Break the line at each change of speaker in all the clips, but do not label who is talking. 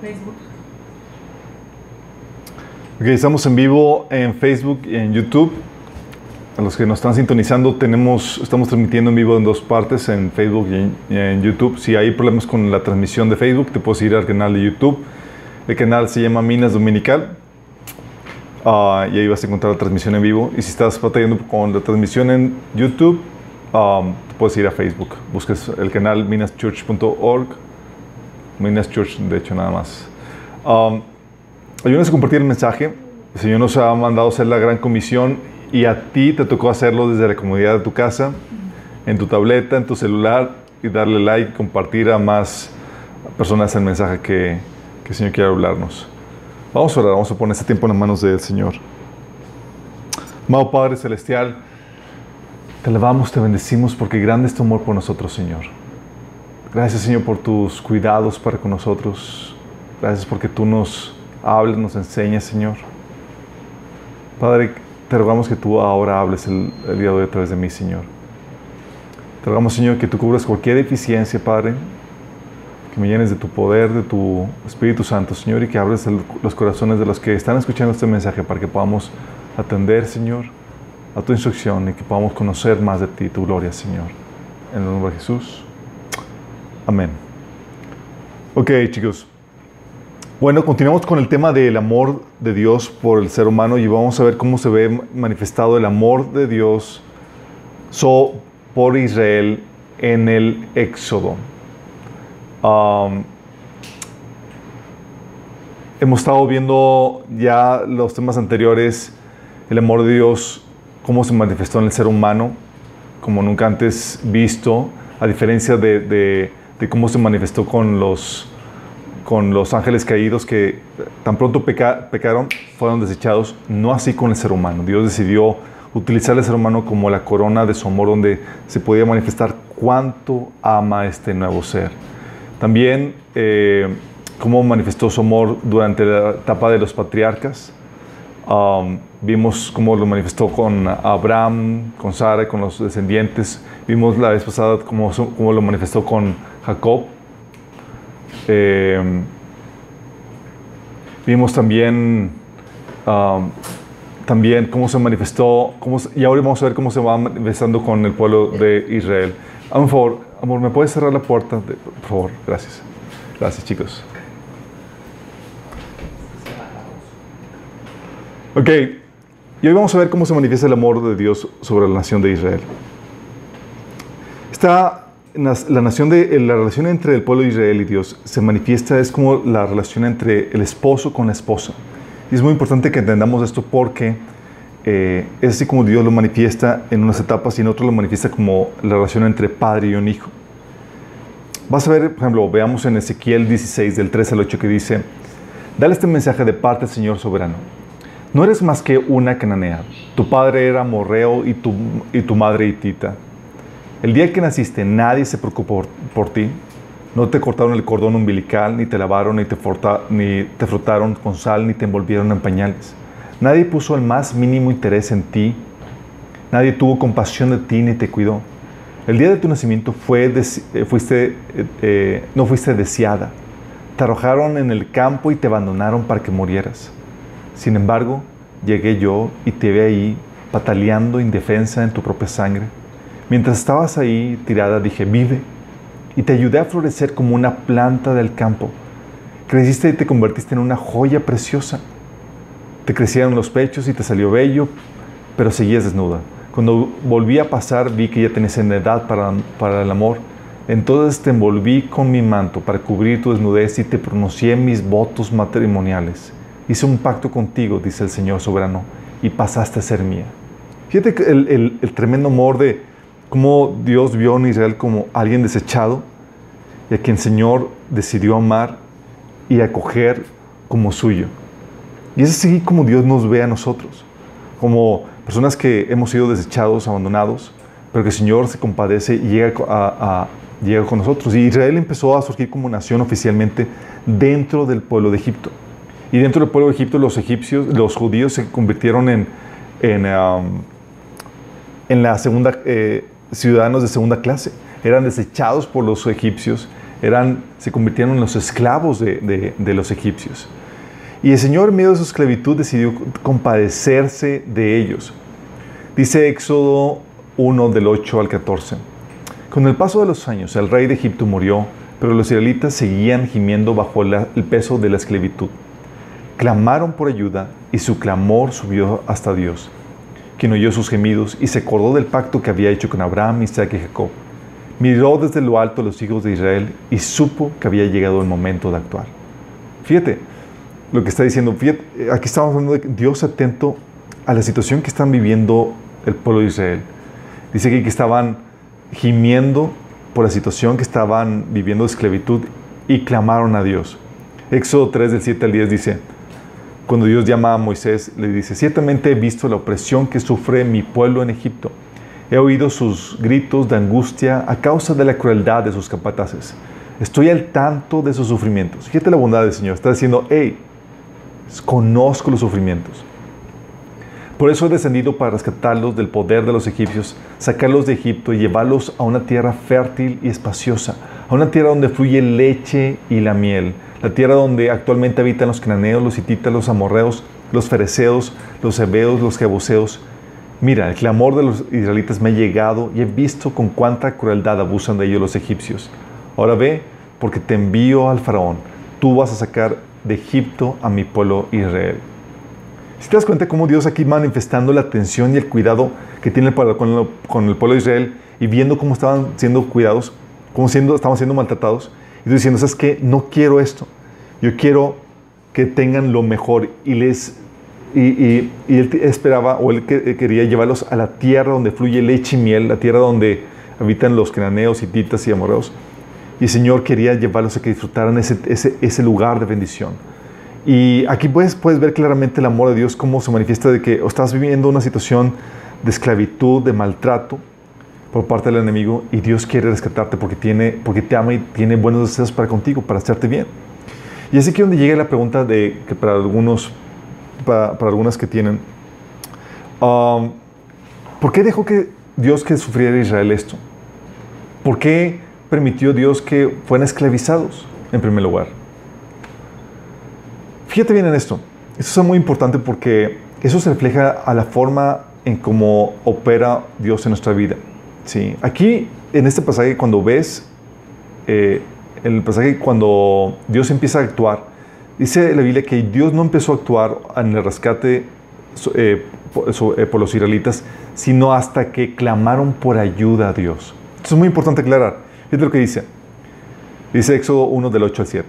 Facebook.
Ok, estamos en vivo en Facebook y en YouTube. A los que nos están sintonizando, tenemos, estamos transmitiendo en vivo en dos partes, en Facebook y en, YouTube. Si hay problemas con la transmisión de Facebook, te puedes ir al canal de YouTube. El canal se llama Minas Dominical. Ah, y ahí vas a encontrar la transmisión en vivo. Y si estás batallando con la transmisión en YouTube, te puedes ir a Facebook. Busques el canal minaschurch.org. Minas Church, de hecho, nada más. Um, ayúdanos a compartir el mensaje. El Señor nos ha mandado hacer la gran comisión y a ti te tocó hacerlo desde la comodidad de tu casa, en tu tableta, en tu celular y darle like, compartir a más personas el mensaje que, que el Señor quiere hablarnos. Vamos a orar, vamos a poner este tiempo en las manos del Señor. Amado Padre Celestial, te alabamos, te bendecimos porque grande es tu amor por nosotros, Señor. Gracias, Señor, por tus cuidados para con nosotros. Gracias porque tú nos hablas, nos enseñas, Señor. Padre, te rogamos que tú ahora hables el, el día de hoy a través de mí, Señor. Te rogamos, Señor, que tú cubras cualquier deficiencia, Padre, que me llenes de tu poder, de tu Espíritu Santo, Señor, y que abres el- los corazones de los que están escuchando este mensaje para que podamos atender, Señor, a tu instrucción y que podamos conocer más de ti, tu gloria, Señor. En el nombre de Jesús. Amén. Ok, chicos. Bueno, continuamos con el tema del amor de Dios por el ser humano y vamos a ver cómo se ve manifestado el amor de Dios so- por Israel en el Éxodo. Hemos estado viendo ya los temas anteriores, el amor de Dios, cómo se manifestó en el ser humano, como nunca antes visto, a diferencia de- de cómo se manifestó con los, con los ángeles caídos que tan pronto peca- pecaron, fueron desechados, no así con el ser humano. Dios decidió utilizar al ser humano como la corona de su amor, donde se podía manifestar cuánto ama este nuevo ser. También eh, cómo manifestó su amor durante la etapa de los patriarcas. Um, vimos cómo lo manifestó con Abraham, con Sara, con los descendientes. Vimos la vez pasada cómo, cómo lo manifestó con Jacob. Eh, vimos también, también cómo se manifestó, cómo y ahora vamos a ver cómo se va manifestando con el pueblo de Israel. Hazme un favor, amor, ¿me puedes cerrar la puerta? Por favor, gracias. Gracias, chicos. Ok, y hoy vamos a ver cómo se manifiesta el amor de Dios sobre la nación de Israel. Nas- la, nación de, la relación entre el pueblo de Israel y Dios se manifiesta, es como la relación entre el esposo con la esposa. Y es muy importante que entendamos esto porque eh, es así como Dios lo manifiesta en unas etapas y en otras lo manifiesta como la relación entre padre y un hijo. Vas a ver, por ejemplo, veamos en Ezequiel 16, del 3 al 8, que dice, Dale este mensaje de parte del Señor soberano. No eres más que una cananea. Tu padre era morreo y tu, y tu madre hitita. El día que naciste nadie se preocupó por, ti. No te cortaron el cordón umbilical, ni te lavaron, ni te, frotaron con sal, ni te envolvieron en pañales. Nadie puso el más mínimo interés en ti. Nadie tuvo compasión de ti, ni te cuidó. El día de tu nacimiento eh, fuiste, eh, eh, no fuiste deseada. Te arrojaron en el campo y te abandonaron para que murieras. Sin embargo, llegué yo y te vi ahí pataleando indefensa en tu propia sangre. Mientras estabas ahí tirada, dije, vive. Y te ayudé a florecer como una planta del campo. Creciste y te convertiste en una joya preciosa. Te crecieron los pechos y te salió bello, pero seguías desnuda. Cuando volví a pasar, vi que ya tenías en edad para, para el amor. Entonces te envolví con mi manto para cubrir tu desnudez y te pronuncié mis votos matrimoniales. Hice un pacto contigo, dice el Señor soberano, y pasaste a ser mía. Fíjate el- el tremendo amor de cómo Dios vio en Israel como alguien desechado y a quien el Señor decidió amar y acoger como suyo. Y es así como Dios nos ve a nosotros, como personas que hemos sido desechados, abandonados, pero que el Señor se compadece y llega, a- a- llega con nosotros. Y Israel empezó a surgir como nación oficialmente dentro del pueblo de Egipto. Y dentro del pueblo de Egipto los egipcios, los judíos se convirtieron en, en, um, en la segunda, eh, ciudadanos de segunda clase. Eran desechados por los egipcios, Eran, se convirtieron en los esclavos de, de los egipcios. Y el Señor, en medio de su esclavitud, decidió compadecerse de ellos. Dice Éxodo 1 del 8 al 14. Con el paso de los años, el rey de Egipto murió, pero los israelitas seguían gimiendo bajo el peso de la esclavitud. Clamaron por ayuda y su clamor subió hasta Dios, quien oyó sus gemidos y se acordó del pacto que había hecho con Abraham, Isaac y Jacob. Miró desde lo alto a los hijos de Israel y supo que había llegado el momento de actuar. Fíjate lo que está diciendo. Fíjate, aquí estamos hablando de Dios atento a la situación que están viviendo el pueblo de Israel. Dice que estaban gimiendo por la situación que estaban viviendo de esclavitud y clamaron a Dios. Éxodo 3 del 7 al 10 dice, cuando Dios llama a Moisés, le dice, ciertamente he visto la opresión que sufre mi pueblo en Egipto. He oído sus gritos de angustia a causa de la crueldad de sus capataces. Estoy al tanto de sus sufrimientos. Fíjate la bondad del Señor. Está diciendo, hey, conozco los sufrimientos. Por eso he descendido para rescatarlos del poder de los egipcios, sacarlos de Egipto y llevarlos a una tierra fértil y espaciosa, a una tierra donde fluye leche y la miel, la tierra donde actualmente habitan los cananeos, los hititas, los amorreos, los fereceos, los hebeos, los jebuseos. Mira, el clamor de los israelitas me ha llegado y he visto con cuánta crueldad abusan de ellos los egipcios. Ahora ve, porque te envío al faraón, tú vas a sacar de Egipto a mi pueblo Israel. Si te das cuenta cómo Dios aquí manifestando la atención y el cuidado que tiene con, el pueblo de Israel y viendo cómo estaban siendo cuidados, cómo siendo, estaban siendo maltratados, y diciendo, ¿sabes qué? No quiero esto. Yo quiero que tengan lo mejor. Y, les, y, él esperaba, o él quería llevarlos a la tierra donde fluye leche y miel, la tierra donde habitan los cananeos, hititas y amorreos. Y el Señor quería llevarlos a que disfrutaran ese, ese, ese lugar de bendición. Y aquí puedes, puedes ver claramente el amor de Dios, cómo se manifiesta de que estás viviendo una situación de esclavitud, de maltrato por parte del enemigo y Dios quiere rescatarte porque, tiene, porque te ama y tiene buenos deseos para contigo, para hacerte bien. Y así que donde llega la pregunta de que para algunos, para, algunas que tienen, um, ¿por qué dejó que Dios que sufriera Israel esto? ¿Por qué permitió Dios que fueran esclavizados en primer lugar? Fíjate bien en esto. Esto es muy importante porque eso se refleja a la forma en cómo opera Dios en nuestra vida. ¿Sí? Aquí, en este pasaje, cuando ves, eh, el pasaje cuando Dios empieza a actuar, dice la Biblia que Dios no empezó a actuar en el rescate eh, eh, por, los israelitas, sino hasta que clamaron por ayuda a Dios. Esto es muy importante aclarar. Fíjate lo que dice. Dice Éxodo 1 del 8 al 7.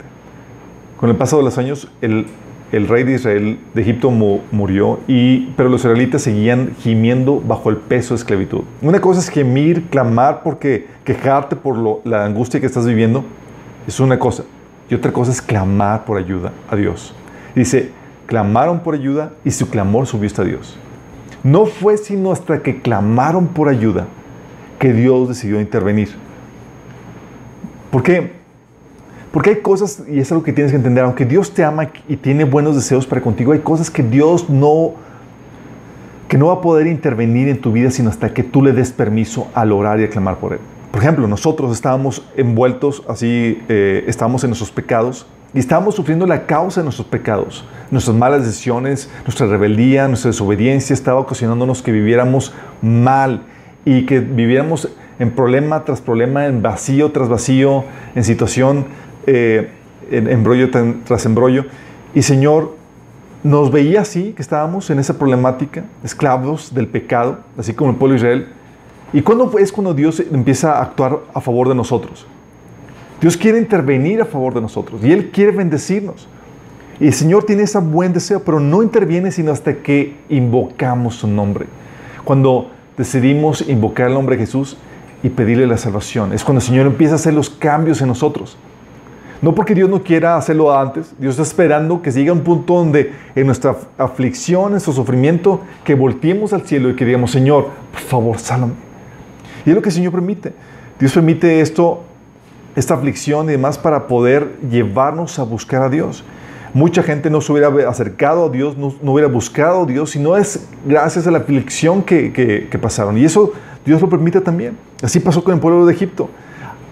Con el paso de los años, el, rey de Israel de Egipto murió, y, pero los israelitas seguían gimiendo bajo el peso de esclavitud. Una cosa es gemir, clamar, porque quejarte por la angustia que estás viviendo, es una cosa. Y otra cosa es clamar por ayuda a Dios. Dice, clamaron por ayuda y su clamor subió hasta Dios. No fue sino hasta que clamaron por ayuda que Dios decidió intervenir. ¿Por qué? Porque hay cosas, y es algo que tienes que entender, aunque Dios te ama y tiene buenos deseos para contigo, hay cosas que Dios no, que no va a poder intervenir en tu vida sino hasta que tú le des permiso al orar y a clamar por Él. Por ejemplo, nosotros estábamos envueltos, así, eh, estábamos en nuestros pecados y estábamos sufriendo la causa de nuestros pecados. Nuestras malas decisiones, nuestra rebeldía, nuestra desobediencia estaba ocasionándonos que viviéramos mal y que viviéramos en problema tras problema, en vacío tras vacío, en situación eh, en embrollo tras embrollo. Y Señor, nos veía así, que estábamos en esa problemática, esclavos del pecado, así como el pueblo de Israel. ¿Y cuándo es cuando Dios empieza a actuar a favor de nosotros? Dios quiere intervenir a favor de nosotros y Él quiere bendecirnos. Y el Señor tiene ese buen deseo, pero no interviene sino hasta que invocamos su nombre. Cuando decidimos invocar el nombre de Jesús y pedirle la salvación, es cuando el Señor empieza a hacer los cambios en nosotros. No porque Dios no quiera hacerlo antes, Dios está esperando que llegue a un punto donde en nuestra aflicción, en nuestro sufrimiento, que volteemos al cielo y que digamos, Señor, por favor, sálvame. Y es lo que el Señor permite. Dios permite esto, esta aflicción y demás para poder llevarnos a buscar a Dios. Mucha gente no se hubiera acercado a Dios, no, hubiera buscado a Dios, si no es gracias a la aflicción que, que pasaron. Y eso Dios lo permite también. Así pasó con el pueblo de Egipto.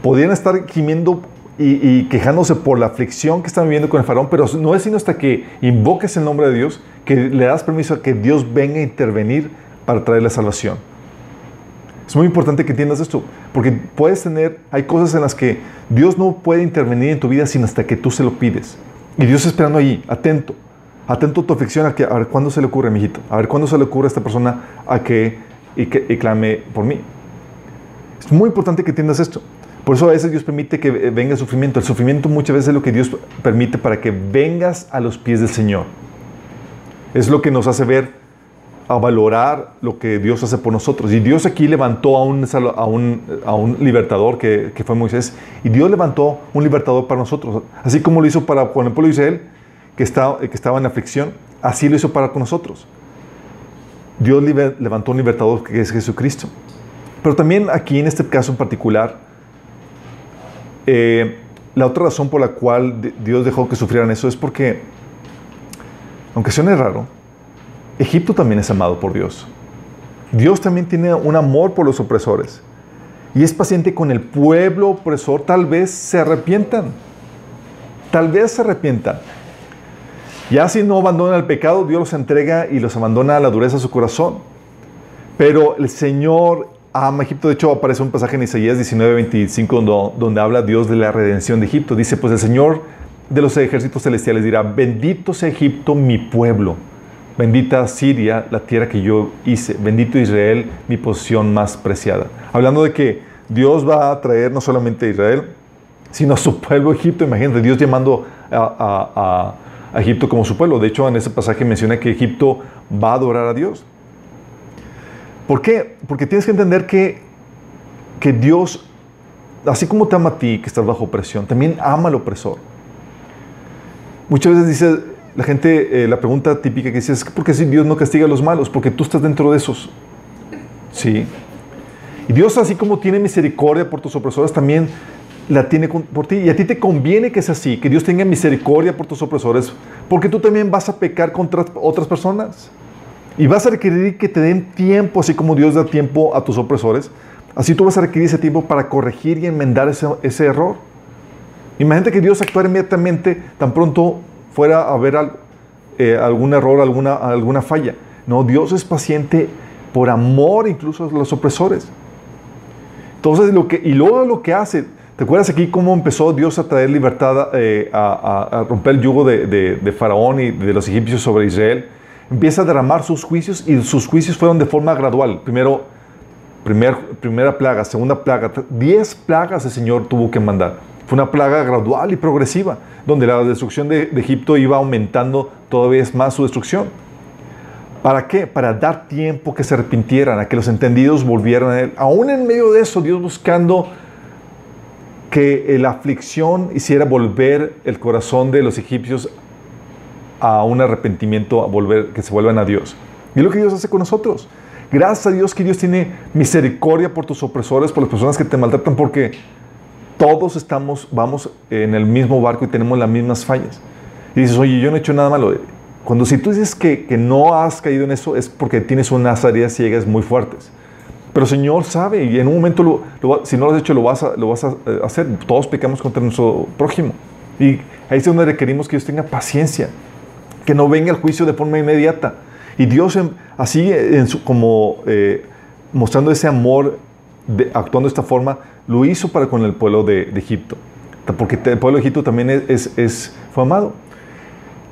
Podían estar gimiendo y, quejándose por la aflicción que están viviendo con el faraón, pero no es sino hasta que invoques el nombre de Dios que le das permiso a que Dios venga a intervenir para traer la salvación. Es muy importante que entiendas esto, porque puedes tener, hay cosas en las que Dios no puede intervenir en tu vida sino hasta que tú se lo pides. Y Dios esperando ahí, atento, atento a tu aflicción, a, que, a ver cuándo se le ocurre, mijito, a ver cuándo se le ocurre a esta persona a que, y que clame por mí. Es muy importante que entiendas esto. Por eso a veces Dios permite que venga el sufrimiento. El sufrimiento muchas veces es lo que Dios permite para que vengas a los pies del Señor. Es lo que nos hace ver, a valorar lo que Dios hace por nosotros. Y Dios aquí levantó a un, a un, a un libertador que, que, fue Moisés. Y Dios levantó un libertador para nosotros. Así como lo hizo para con el pueblo de Israel, que estaba, que estaba en aflicción, así lo hizo para con nosotros. Dios levantó un libertador que es Jesucristo. Pero también aquí en este caso en particular, eh, la otra razón por la cual Dios dejó que sufrieran eso es porque, aunque suene raro, Egipto también es amado por Dios. Dios también tiene un amor por los opresores. Y es paciente con el pueblo opresor. Tal vez se arrepientan. Tal vez se arrepientan. Ya si no abandonan el pecado, Dios los entrega y los abandona a la dureza de su corazón. Pero el Señor ama Egipto. De hecho, aparece un pasaje en Isaías 19:25 donde, habla Dios de la redención de Egipto. Dice, pues el Señor de los ejércitos celestiales dirá, bendito sea Egipto, mi pueblo. Bendita Siria, la tierra que yo hice. Bendito Israel, mi posición más preciada. Hablando de que Dios va a traer no solamente a Israel, sino a su pueblo Egipto. Imagínate, Dios llamando a, a Egipto como su pueblo. De hecho, en ese pasaje menciona que Egipto va a adorar a Dios. ¿Por qué? Porque tienes que entender que, que Dios, así como te ama a ti, que estás bajo presión, también ama al opresor. Muchas veces dice la gente, eh, la pregunta típica que dice es, ¿por qué si Dios no castiga a los malos? Porque tú estás dentro de esos. Sí. Y Dios, así como tiene misericordia por tus opresores, también la tiene por ti. Y a ti te conviene que sea así, que Dios tenga misericordia por tus opresores, porque tú también vas a pecar contra otras personas. Y vas a requerir que te den tiempo, así como Dios da tiempo a tus opresores. Así tú vas a requerir ese tiempo para corregir y enmendar ese, ese error. Imagínate que Dios actuara inmediatamente tan pronto fuera a haber eh, algún error, alguna, alguna falla. No, Dios es paciente por amor incluso a los opresores. Entonces, lo que, y luego lo que hace, ¿te acuerdas aquí cómo empezó Dios a traer libertad, eh, a, romper el yugo de, de Faraón y de los egipcios sobre Israel? Empieza a derramar sus juicios y sus juicios fueron de forma gradual. Primero, primer, primera plaga, segunda plaga, diez plagas el Señor tuvo que mandar. Fue una plaga gradual y progresiva, donde la destrucción de, Egipto iba aumentando todavía más su destrucción. ¿Para qué? Para dar tiempo que se arrepintieran, a que los entendidos volvieran a Él. Aún en medio de eso, Dios buscando que la aflicción hiciera volver el corazón de los egipcios a un arrepentimiento, a volver, que se vuelvan a Dios. Y es lo que Dios hace con nosotros. Gracias a Dios que Dios tiene misericordia por tus opresores, por las personas que te maltratan, porque todos estamos, vamos en el mismo barco y tenemos las mismas fallas. Y dices, oye, yo no he hecho nada malo. Cuando si tú dices que, que no has caído en eso, es porque tienes unas áreas ciegas muy fuertes. Pero Señor sabe y en un momento, si no lo has hecho, lo vas, a, lo vas a eh, hacer. Todos pecamos contra nuestro prójimo. Y ahí es donde requerimos que Dios tenga paciencia que no venga el juicio de forma inmediata. Y Dios, así en su, como eh, mostrando ese amor, actuando de esta forma, lo hizo para con el pueblo de, Egipto. Porque el pueblo de Egipto también es, es, fue amado.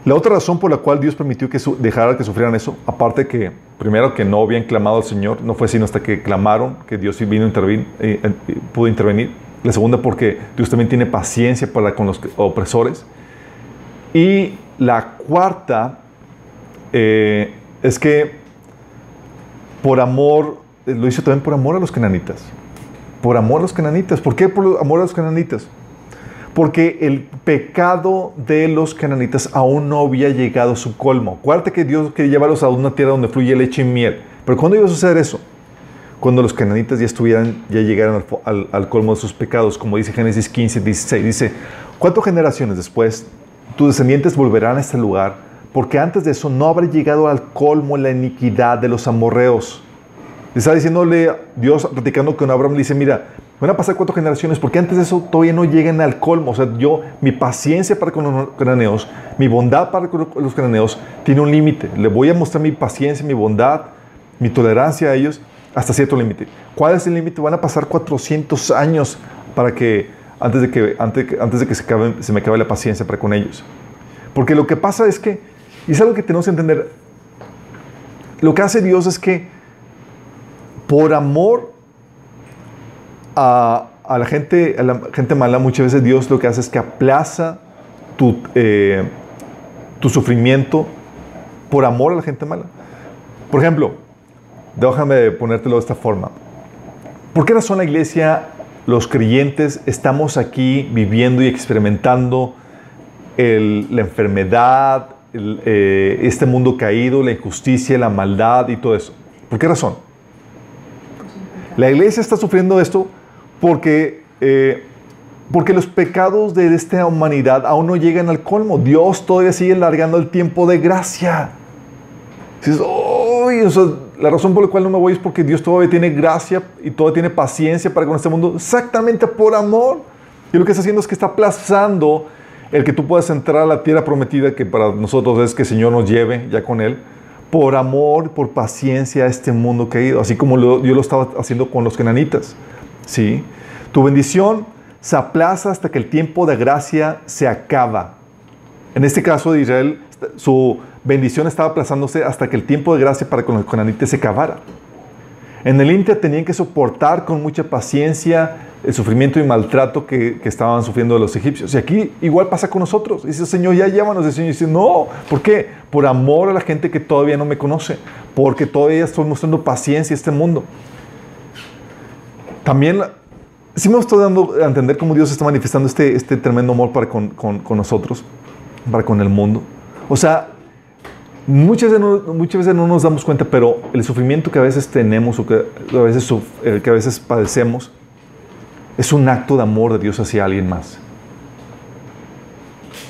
La otra razón por la cual Dios permitió que dejara que sufrieran eso, aparte que, primero, que no habían clamado al Señor, no fue sino hasta que clamaron que Dios vino a intervenir, eh, eh, pudo intervenir. La segunda, porque Dios también tiene paciencia para con los opresores. Y la cuarta eh, es que por amor, eh, lo hizo también por amor a los cananitas. Por amor a los cananitas. ¿Por qué por amor a los cananitas? Porque el pecado de los cananitas aún no había llegado a su colmo. Acuérdate que Dios quería llevarlos a una tierra donde fluye leche y miel. Pero ¿cuándo iba a suceder eso? Cuando los cananitas ya estuvieran, ya llegaran al, al colmo de sus pecados, como dice Génesis 15, 16. Dice, ¿cuántas generaciones después tus descendientes volverán a este lugar, porque antes de eso no habrá llegado al colmo la iniquidad de los amorreos. Está diciéndole Dios, platicando con Abraham, le dice, mira, Van a pasar cuatro generaciones porque antes de eso todavía no llegan al colmo. O sea, yo, mi paciencia para con los cananeos, mi bondad para con los cananeos tiene un límite. Le voy a mostrar mi paciencia, mi bondad, mi tolerancia a ellos hasta cierto límite. ¿Cuál es el límite? Van a pasar 400 años para que, antes de que, antes, antes de que se, se me acabe la paciencia para con ellos. Porque lo que pasa es que, y es algo que tenemos que entender, lo que hace Dios es que por amor a, la gente, a la gente mala, muchas veces Dios lo que hace es que aplaza tu, eh, tu sufrimiento por amor a la gente mala. Por ejemplo, déjame ponértelo de esta forma. ¿Por qué razón la iglesia, los creyentes, estamos aquí viviendo y experimentando la enfermedad, eh, este mundo caído, la injusticia, la maldad y todo eso? ¿Por qué razón? La iglesia está sufriendo esto porque, eh, porque los pecados de esta humanidad aún no llegan al colmo. Dios todavía sigue largando el tiempo de gracia. La razón por la cual no me voy es porque Dios todavía tiene gracia y todavía tiene paciencia para con este mundo, exactamente por amor. Y lo que está haciendo es que está aplazando el que tú puedas entrar a la tierra prometida, que para nosotros es que el Señor nos lleve ya con Él por amor, por paciencia a este mundo caído, así como yo lo estaba haciendo con los cananitas. ¿sí? Tu bendición se aplaza hasta que el tiempo de gracia se acaba. En este caso de Israel, su bendición estaba aplazándose hasta que el tiempo de gracia para con los cananitas se acabara. En el Inter tenían que soportar con mucha paciencia el sufrimiento y maltrato que, estaban sufriendo los egipcios. Y aquí igual pasa con nosotros. Dice, Señor, ya llévanos. El Señor dice, no. ¿Por qué? Por amor a la gente que todavía no me conoce. Porque todavía estoy mostrando paciencia a este mundo. También, sí me estoy dando a entender cómo Dios está manifestando este, este tremendo amor para con, con nosotros, para con el mundo. O sea, Muchas veces, no, muchas veces no nos damos cuenta, pero el sufrimiento que a veces tenemos o que a veces, que a veces padecemos es un acto de amor de Dios hacia alguien más.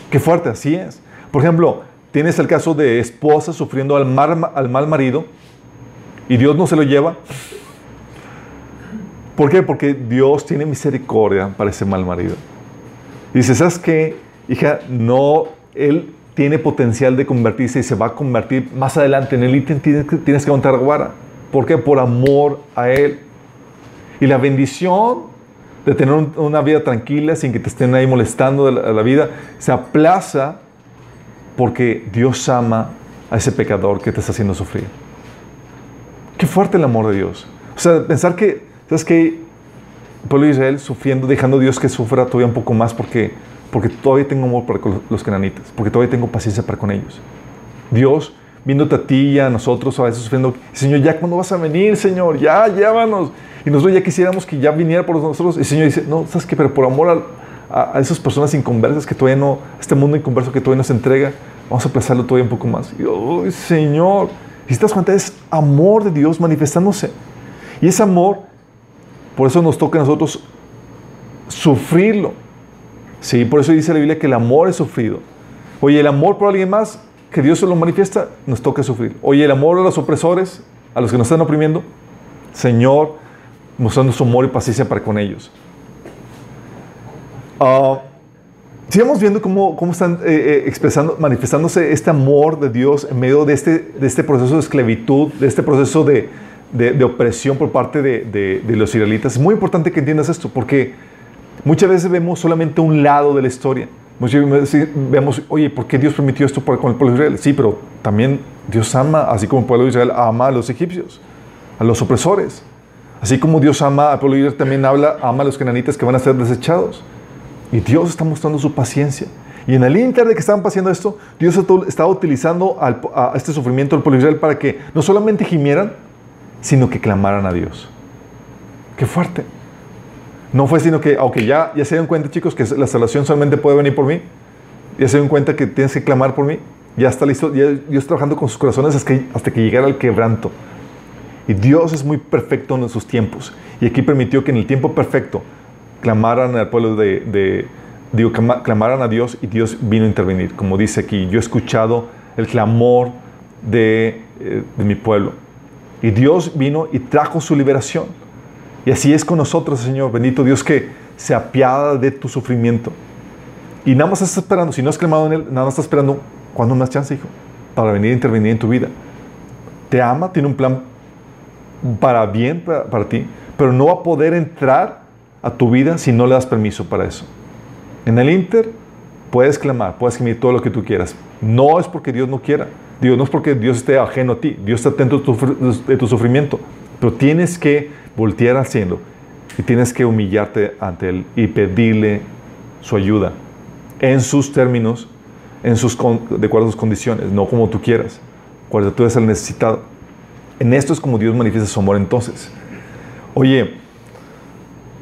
Qué fuerte, así es. Por ejemplo, tienes el caso de esposa sufriendo al, al mal marido y Dios no se lo lleva. ¿Por qué? Porque Dios tiene misericordia para ese mal marido. Dice, ¿sabes qué? Hija, no, Él tiene potencial de convertirse y se va a convertir más adelante. En el ítem tienes, tienes que contar guara. ¿Por qué? Por amor a Él. Y la bendición de tener una vida tranquila sin que te estén ahí molestando la, la vida se aplaza porque Dios ama a ese pecador que te está haciendo sufrir. Qué fuerte el amor de Dios. O sea, pensar que, ¿sabes qué? El pueblo de Israel sufriendo, dejando a Dios que sufra todavía un poco más porque porque todavía tengo amor para los cananitas, porque todavía tengo paciencia para con ellos. Dios, viéndote a ti y a nosotros a veces sufriendo, Señor, ¿ya cuándo vas a venir, Señor? Ya, llévanos. Y nosotros ya quisiéramos que ya viniera por nosotros. Y el Señor dice, no, ¿sabes qué? Pero por amor a, esas personas inconversas que todavía no, este mundo inconverso que todavía nos entrega, vamos a aplazarlo todavía un poco más. Y, oh, Señor, y te das cuenta, es amor de Dios manifestándose. Y ese amor, por eso nos toca a nosotros sufrirlo. Sí, por eso dice la Biblia que el amor es sufrido. Oye, el amor por alguien más, que Dios se lo manifiesta, nos toca sufrir. Oye, el amor a los opresores, a los que nos están oprimiendo, Señor, mostrando su amor y paciencia para con ellos. Uh, sigamos viendo cómo, cómo están eh, eh, expresando, manifestándose este amor de Dios en medio de este, de este proceso de esclavitud, de este proceso de, de, opresión por parte de, de los israelitas. Es muy importante que entiendas esto, porque Muchas veces vemos solamente un lado de la historia. Muchas veces vemos, oye, ¿por qué Dios permitió esto con el pueblo de Israel? Sí, pero también Dios ama, así como el pueblo Israel ama a los egipcios, a los opresores. Así como Dios ama al pueblo de Israel, también habla, ama a los cananitas que van a ser desechados. Y Dios está mostrando su paciencia. Y en el inter de que estaban pasando esto, Dios estaba utilizando este sufrimiento del pueblo de Israel para que no solamente gimieran, sino que clamaran a Dios. Qué fuerte. No fue sino que, aunque ya, ya se dieron cuenta, chicos, que la salvación solamente puede venir por mí. Ya se dieron cuenta que tienes que clamar por mí. Ya está listo. Ya Dios trabajando con sus corazones hasta que, llegara el quebranto. Y Dios es muy perfecto en sus tiempos. Y aquí permitió que en el tiempo perfecto clamaran al pueblo de, de digo, clamaran a Dios y Dios vino a intervenir. Como dice aquí, yo he escuchado el clamor de, eh, de mi pueblo. Y Dios vino y trajo su liberación. Y así es con nosotros, Señor, bendito Dios, que se apiada de tu sufrimiento. Y nada más estás esperando, si no has clamado en Él, nada más estás esperando, ¿cuándo más chance, hijo? Para venir a intervenir en tu vida. Te ama, tiene un plan para bien para, ti, pero no va a poder entrar a tu vida si no le das permiso para eso. En el Inter puedes clamar, puedes gemir todo lo que tú quieras. No es porque Dios no quiera. Dios no es porque Dios esté ajeno a ti. Dios está atento de tu sufrimiento. Pero tienes que voltear al cielo y tienes que humillarte ante Él y pedirle su ayuda en sus términos, en sus, de acuerdo a sus condiciones, no como tú quieras. Cuando tú eres el necesitado. En esto es como Dios manifiesta su amor entonces. Oye,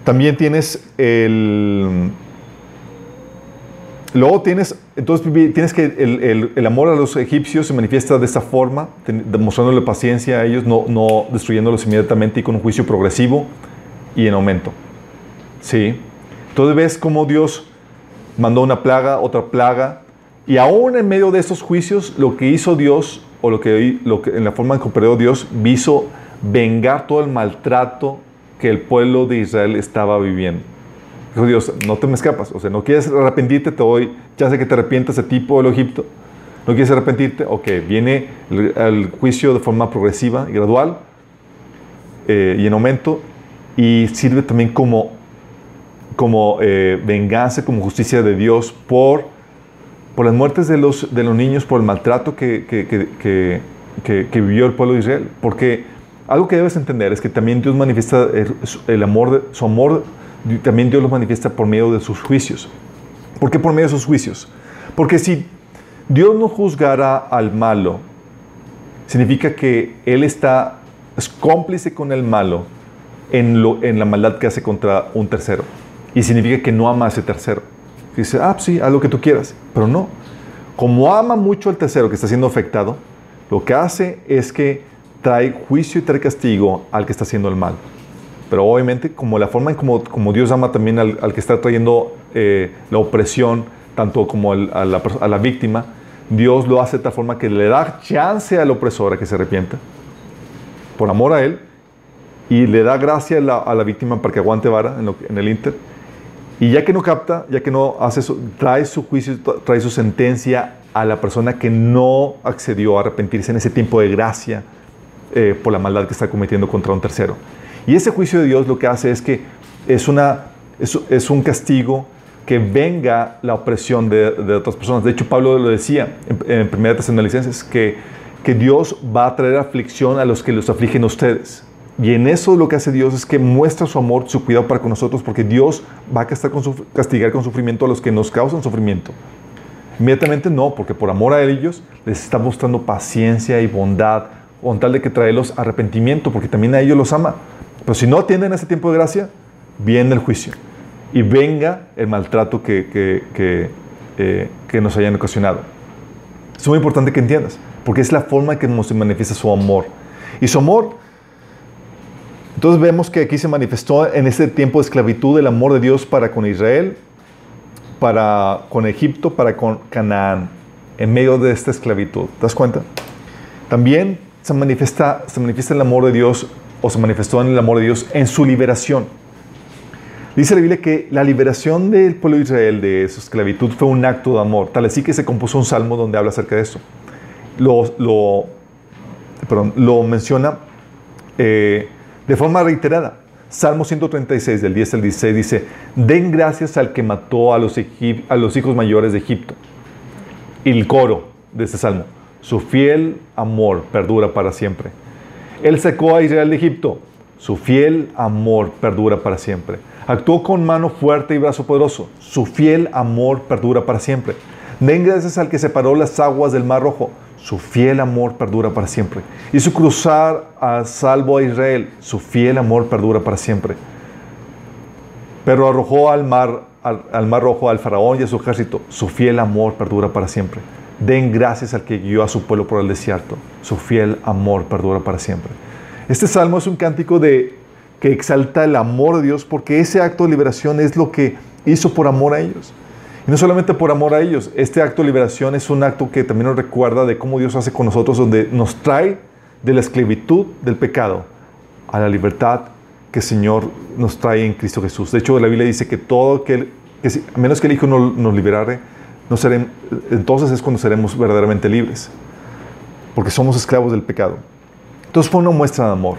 también tienes el... Luego tienes, entonces tienes que el, amor a los egipcios se manifiesta de esta forma, demostrándole paciencia a ellos, no, destruyéndolos inmediatamente y con un juicio progresivo y en aumento. ¿Sí? Entonces ves cómo Dios mandó una plaga, otra plaga, y aún en medio de estos juicios, lo que hizo Dios, o lo que, lo que en la forma en que operó Dios, hizo vengar todo el maltrato que el pueblo de Israel estaba viviendo. Dijo Dios, no te me escapas, o sea, no quieres arrepentirte, te doy, ya sé que te arrepientas de tipo del Egipto, no quieres arrepentirte, ok, viene el, juicio de forma progresiva y gradual eh, y en aumento, y sirve también como, como eh, venganza, como justicia de Dios por, por las muertes de los, de los niños, por el maltrato que, que, que vivió el pueblo de Israel, porque algo que debes entender es que también Dios manifiesta el, amor, su amor, también Dios lo manifiesta por medio de sus juicios. ¿Por qué por medio de sus juicios? Porque si Dios no juzgara al malo, significa que Él está, es cómplice con el malo en, lo, en la maldad que hace contra un tercero. Y significa que no ama a ese tercero. Dice, ah, sí, haz lo que tú quieras. Pero no. Como ama mucho al tercero que está siendo afectado, lo que hace es que trae juicio y trae castigo al que está haciendo el mal. Pero obviamente, como la forma en como, como Dios ama también al, que está trayendo eh, la opresión, tanto como a, la, a, la, víctima, Dios lo hace de tal forma que le da chance al opresor a que se arrepienta, por amor a él, y le da gracia a la, a la víctima para que aguante vara en, en, el inter. Y ya que no capta, ya que no hace eso, trae su juicio, trae su sentencia a la persona que no accedió a arrepentirse en ese tiempo de gracia eh, por la maldad que está cometiendo contra un tercero. Y ese juicio de Dios lo que hace es que es, una, es, un castigo que venga la opresión de, otras personas. De hecho, Pablo lo decía en, en 1 Tesalonicenses, que, que Dios va a traer aflicción a los que los afligen a ustedes. Y en eso lo que hace Dios es que muestra su amor, su cuidado para con nosotros, porque Dios va a castigar con sufrimiento a los que nos causan sufrimiento. Inmediatamente no, porque por amor a ellos les está mostrando paciencia y bondad, con tal de que traerlos arrepentimiento, porque también a ellos los ama. Pero si no atienden ese tiempo de gracia, viene el juicio y venga el maltrato que, que, eh, que, nos hayan ocasionado. Es muy importante que entiendas, porque es la forma en que se manifiesta su amor. Y su amor, entonces vemos que aquí se manifestó en ese tiempo de esclavitud el amor de Dios para con Israel, para con Egipto, para con Canaán, en medio de esta esclavitud. ¿Te das cuenta? También se manifiesta, se manifiesta el amor de Dios o se manifestó en el amor de Dios en su liberación. Dice la Biblia que la liberación del pueblo de Israel de su esclavitud fue un acto de amor. Tal así que se compuso un salmo donde habla acerca de esto. Lo, lo, perdón, lo menciona eh, de forma reiterada. Salmo 136, del 10 al 16, dice, den gracias al que mató a los, a los hijos mayores de Egipto. Y el coro de este salmo. Su fiel amor perdura para siempre. Él sacó a Israel de Egipto. Su fiel amor perdura para siempre. Actuó con mano fuerte y brazo poderoso. Su fiel amor perdura para siempre. Den gracias al que separó las aguas del Mar Rojo. Su fiel amor perdura para siempre. Hizo cruzar a salvo a Israel. Su fiel amor perdura para siempre. Pero arrojó al mar, al, al mar Rojo al faraón y a su ejército. Su fiel amor perdura para siempre. Den gracias al que guió a su pueblo por el desierto. Su fiel amor perdura para siempre. Este salmo es un cántico de, que exalta el amor de Dios porque ese acto de liberación es lo que hizo por amor a ellos. Y no solamente por amor a ellos, este acto de liberación es un acto que también nos recuerda de cómo Dios hace con nosotros, donde nos trae de la esclavitud del pecado a la libertad que el Señor nos trae en Cristo Jesús. De hecho, la Biblia dice que todo aquel, que a menos que el Hijo no, nos liberare, entonces es cuando seremos verdaderamente libres, porque somos esclavos del pecado. Entonces fue una muestra de amor.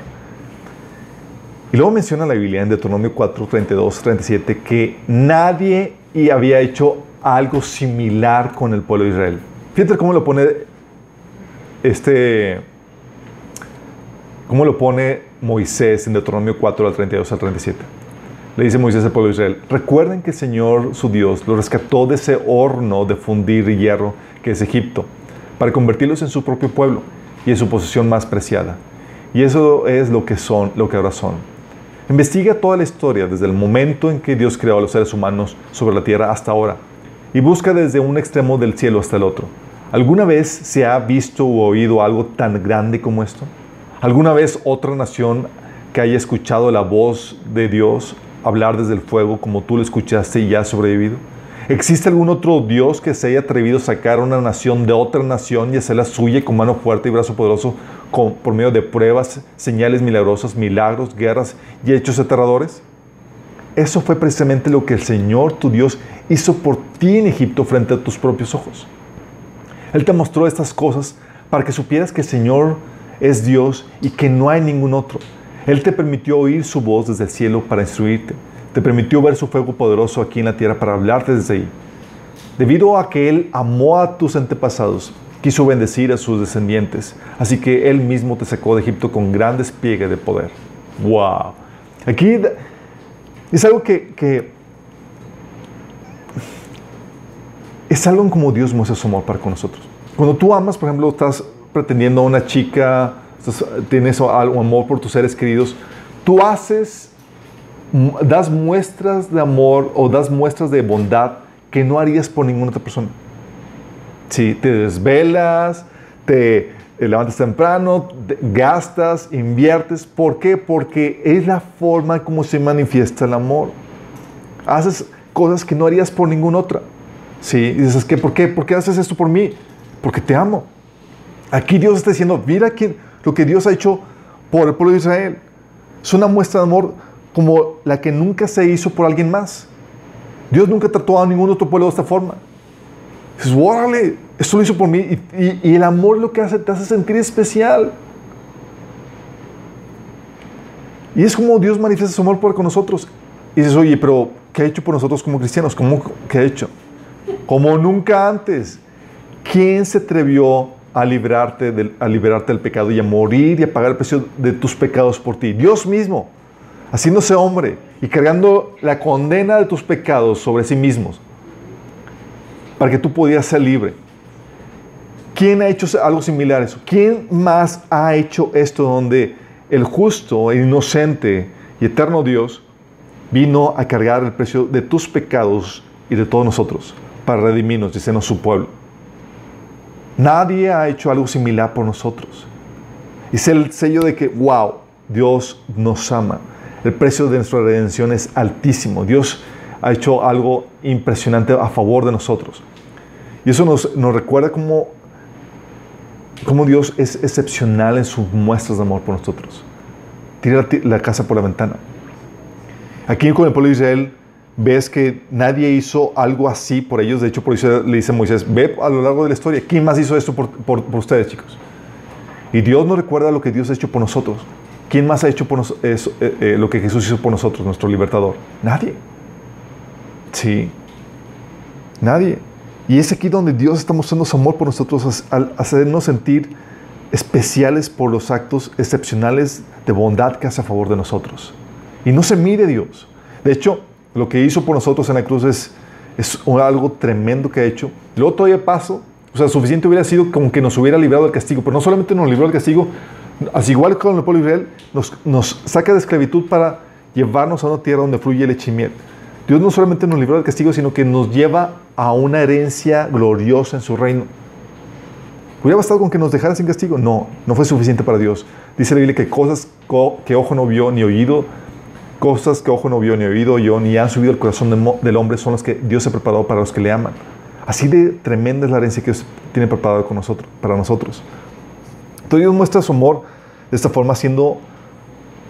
Y luego menciona la Biblia en Deuteronomio 4, 32, 37 que nadie había hecho algo similar con el pueblo de Israel. Fíjate cómo lo pone este, cómo lo pone Moisés en Deuteronomio 4 al 32 al 37. Le dice Moisés al pueblo de Israel, recuerden que el Señor su Dios lo rescató de ese horno de fundir hierro que es Egipto, para convertirlos en su propio pueblo y en su posesión más preciada. Y eso es lo que son, lo que ahora son. Investiga toda la historia desde el momento en que Dios creó a los seres humanos sobre la tierra hasta ahora y busca desde un extremo del cielo hasta el otro. ¿Alguna vez se ha visto o oído algo tan grande como esto? ¿Alguna vez otra nación que haya escuchado la voz de Dios hablar desde el fuego como tú lo escuchaste y ya ha sobrevivido? ¿Existe algún otro Dios que se haya atrevido a sacar una nación de otra nación y hacerla suya con mano fuerte y brazo poderoso por medio de pruebas, señales milagrosas, milagros, guerras y hechos aterradores? Eso fue precisamente lo que el Señor, tu Dios, hizo por ti en Egipto frente a tus propios ojos. Él te mostró estas cosas para que supieras que el Señor es Dios y que no hay ningún otro. Él te permitió oír su voz desde el cielo para instruirte. Te permitió ver su fuego poderoso aquí en la tierra para hablarte desde ahí. Debido a que Él amó a tus antepasados, quiso bendecir a sus descendientes. Así que Él mismo te sacó de Egipto con gran despliegue de poder. ¡Wow! Aquí es algo que, es algo como Dios muestra su amor para con nosotros. Cuando tú amas, por ejemplo, estás pretendiendo a una chica, tienes algo amor por tus seres queridos, tú haces, das muestras de amor o das muestras de bondad que no harías por ninguna otra persona. Si te desvelas, te levantas temprano, gastas, inviertes. ¿Por qué? Porque es la forma como se manifiesta el amor. Haces cosas que no harías por ninguna otra. ¿Sí? Y dices, ¿qué? ¿por qué? ¿Por qué haces esto por mí? Porque te amo. Aquí Dios está diciendo, mira quién, lo que Dios ha hecho por el pueblo de Israel. Es una muestra de amor como la que nunca se hizo por alguien más. Dios nunca trató a ningún otro pueblo de esta forma. Dices, órale, esto lo hizo por mí. Y, el amor lo que hace, te hace sentir especial. Y es como Dios manifiesta su amor por con nosotros. Y dices, oye, pero ¿qué ha hecho por nosotros como cristianos? ¿Cómo, ¿Qué ha hecho? Como nunca antes. ¿Quién se atrevió a liberarte, del, a liberarte del pecado y a morir y a pagar el precio de tus pecados por ti? Dios mismo, haciéndose hombre y cargando la condena de tus pecados sobre sí mismos para que tú pudieras ser libre. ¿Quién ha hecho algo similar a eso? ¿Quién más ha hecho esto donde el justo, el inocente y eterno Dios vino a cargar el precio de tus pecados y de todos nosotros para redimirnos, dice su pueblo? Nadie ha hecho algo similar por nosotros. Es el sello de que, wow, Dios nos ama. El precio de nuestra redención es altísimo. Dios ha hecho algo impresionante a favor de nosotros. Y eso nos, nos recuerda cómo, cómo, Dios es excepcional en sus muestras de amor por nosotros. Tira la, casa por la ventana. Aquí con el pueblo de Israel ves que nadie hizo algo así por ellos. De hecho, por eso le dice Moisés, ve a lo largo de la historia, ¿quién más hizo esto por, por, ustedes, chicos? Y Dios nos recuerda lo que Dios ha hecho por nosotros. ¿Quién más ha hecho por eh, eh, lo que Jesús hizo por nosotros, nuestro libertador? Nadie. Sí. Nadie. Y es aquí donde Dios está mostrando su amor por nosotros al hacernos sentir especiales por los actos excepcionales de bondad que hace a favor de nosotros. Y no se mide Dios. De hecho, lo que hizo por nosotros en la cruz es, algo tremendo que ha hecho. Luego todavía paso, o sea, suficiente hubiera sido como que nos hubiera librado del castigo, pero no solamente nos libró del castigo, así igual con el pueblo Israel, nos, saca de esclavitud para llevarnos a una tierra donde fluye leche y. Dios no solamente nos libró del castigo, sino que nos lleva a una herencia gloriosa en su reino. ¿Hubiera bastado con que nos dejara sin castigo? No, no fue suficiente para Dios. Dice la Biblia que cosas que ojo no vio ni oído, cosas que ojo no vio ni oído yo, ni han subido al corazón del hombre, son las que Dios ha preparado para los que le aman. Así de tremenda es la herencia que Dios tiene preparado con nosotros, para nosotros. Entonces Dios muestra su amor de esta forma, siendo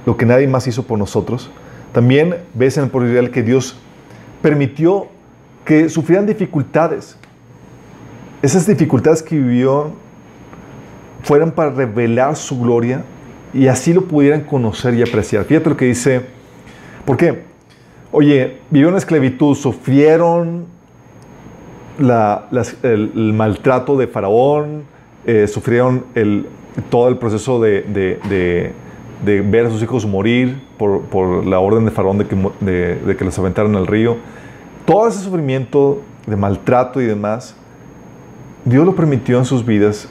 lo que nadie más hizo por nosotros. También ves en el Israel que Dios permitió que sufrieran dificultades. Esas dificultades que vivió fueran para revelar su gloria y así lo pudieran conocer y apreciar. Fíjate lo que dice, ¿por qué? Oye, vivieron esclavitud, sufrieron el, maltrato de Faraón, eh, sufrieron el, todo el proceso de, ver a sus hijos morir por, la orden de Faraón de que, que los aventaran al río. Todo ese sufrimiento de maltrato y demás, Dios lo permitió en sus vidas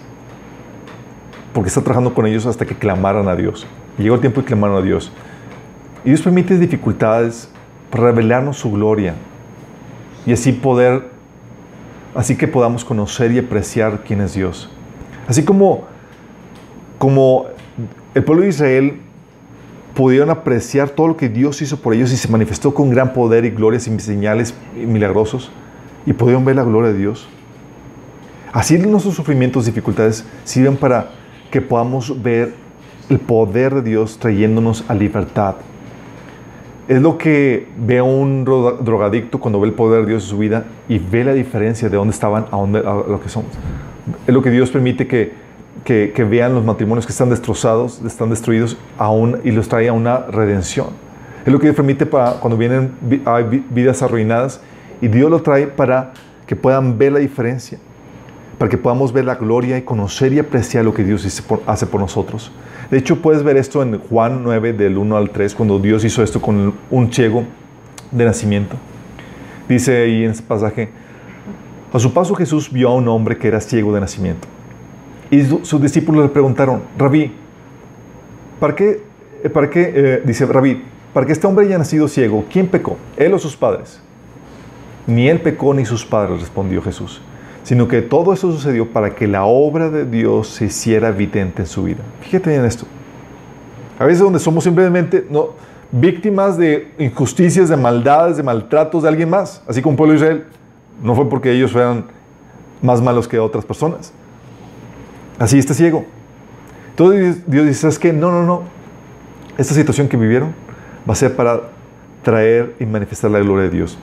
porque está trabajando con ellos hasta que clamaran a Dios. llegó el tiempo de clamar a Dios. Y Dios permite dificultades para revelarnos su gloria y así poder, así que podamos conocer y apreciar quién es Dios. Así como, como el pueblo de Israel pudieron apreciar todo lo que Dios hizo por ellos y se manifestó con gran poder y glorias y señales milagrosos y pudieron ver la gloria de Dios. Así nuestros sufrimientos, dificultades sirven para que podamos ver el poder de Dios trayéndonos a libertad. Es lo que ve un drogadicto cuando ve el poder de Dios en su vida y ve la diferencia de dónde estaban a, dónde, lo que somos. Es lo que Dios permite que, que, vean los matrimonios que están destrozados, están destruidos aún y los trae a una redención. Es lo que Dios permite para cuando vienen hay vidas arruinadas y Dios lo trae para que puedan ver la diferencia para que podamos ver la gloria y conocer y apreciar lo que Dios hace por nosotros. De hecho, puedes ver esto en Juan 9, del 1 al 3, cuando Dios hizo esto con un ciego de nacimiento. Dice ahí en ese pasaje, a su paso Jesús vio a un hombre que era ciego de nacimiento. Y sus discípulos le preguntaron, Rabí, ¿para qué, eh, para qué eh, dice Rabí, para que este hombre haya nacido ciego, ¿quién pecó? ¿Él o sus padres? Ni él pecó ni sus padres, respondió Jesús sino que todo eso sucedió para que la obra de Dios se hiciera evidente en su vida. Fíjate bien esto. A veces donde somos simplemente no, víctimas de injusticias, de maldades, de maltratos de alguien más, así como el pueblo de Israel, no fue porque ellos fueran más malos que otras personas. Así está ciego. Entonces Dios dice, ¿sabes qué? No, no, no. Esta situación que vivieron va a ser para traer y manifestar la gloria de Dios.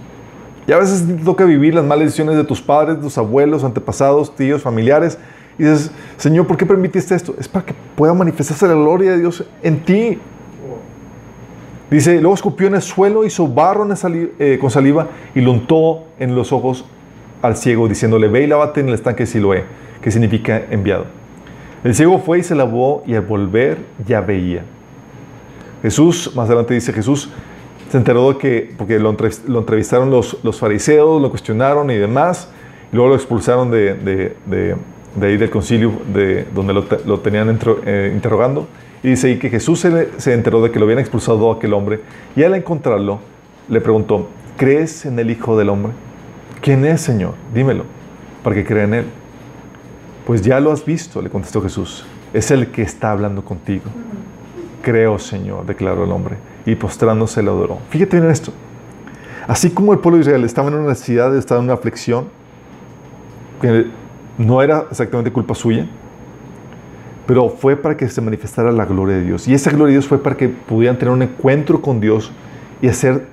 Y a veces te toca vivir las malas decisiones de tus padres, tus abuelos, antepasados, tíos, familiares. Y dices, Señor, ¿por qué permitiste esto? Es para que pueda manifestarse la gloria de Dios en ti. Dice, luego escupió en el suelo, hizo barro eh, con saliva y lo untó en los ojos al ciego, diciéndole, ve y lávate en el estanque de Siloé, que significa enviado. El ciego fue y se lavó y al volver ya veía. Jesús, más adelante dice Jesús, se enteró de que, porque lo, entrevistaron los, los, fariseos, lo cuestionaron y demás, y luego lo expulsaron de, de, de, ahí del concilio de, donde lo, lo tenían eh, interrogando. Y dice ahí que Jesús se, se, enteró de que lo habían expulsado a aquel hombre, y al encontrarlo, le preguntó, ¿crees en el Hijo del Hombre? ¿Quién es, Señor? Dímelo, para que crea en Él. Pues ya lo has visto, le contestó Jesús. Es el que está hablando contigo. Creo, Señor, declaró el hombre y postrándose le adoró. Fíjate en esto. Así como el pueblo de Israel estaba en una necesidad, estaba en una aflicción, que no era exactamente culpa suya, pero fue para que se manifestara la gloria de Dios. Y esa gloria de Dios fue para que pudieran tener un encuentro con Dios y hacer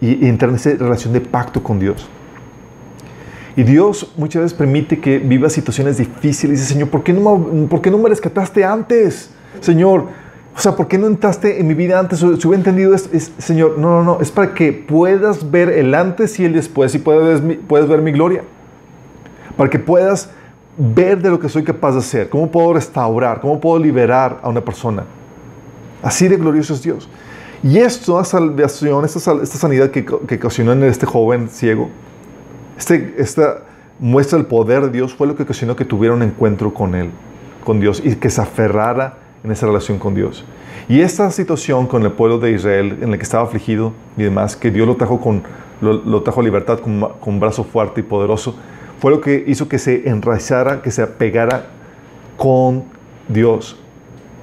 y, entrar en esa relación de pacto con Dios. Y Dios muchas veces permite que viva situaciones difíciles dice, Señor, ¿por qué no, ¿por qué no me rescataste antes? Señor, o sea, ¿por qué no entraste en mi vida antes? Si hubiera entendido esto, es, Señor, no, no, no, es para que puedas ver el antes y el después y puedas, puedes ver mi gloria. Para que puedas ver de lo que soy capaz de hacer, cómo puedo restaurar, cómo puedo liberar a una persona. Así de glorioso es Dios. Y esto, salvación, esta, esta sanidad que, que, ocasionó en este joven ciego, este, esta muestra del poder de Dios fue lo que ocasionó que tuviera un encuentro con Él, con Dios, y que se aferrara en esa relación con Dios. Y esta situación con el pueblo de Israel, en el que estaba afligido y demás, que Dios lo trajo, con, lo, trajo a libertad con, con, brazo fuerte y poderoso, fue lo que hizo que se enraizara, que se apegara con Dios.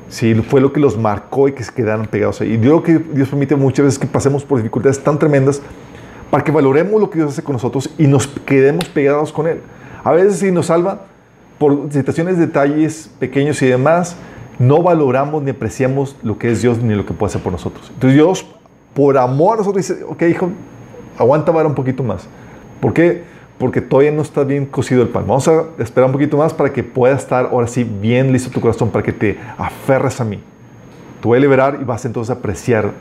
Sí, fue lo que los marcó y que se quedaran pegados ahí. Y Dios, lo que Dios permite muchas veces que pasemos por dificultades tan tremendas para que valoremos lo que Dios hace con nosotros y nos quedemos pegados con Él. A veces sí nos salva por situaciones, detalles pequeños y demás, no valoramos ni apreciamos lo que es Dios ni lo que puede hacer por nosotros. Entonces Dios, por amor a nosotros, dice, ok, hijo, aguanta vara un poquito más. ¿Por qué? Porque todavía no está bien cocido el pan. Vamos a esperar un poquito más para que pueda estar ahora sí bien listo tu corazón, para que te aferres a mí. Te voy a liberar y vas entonces a apreciar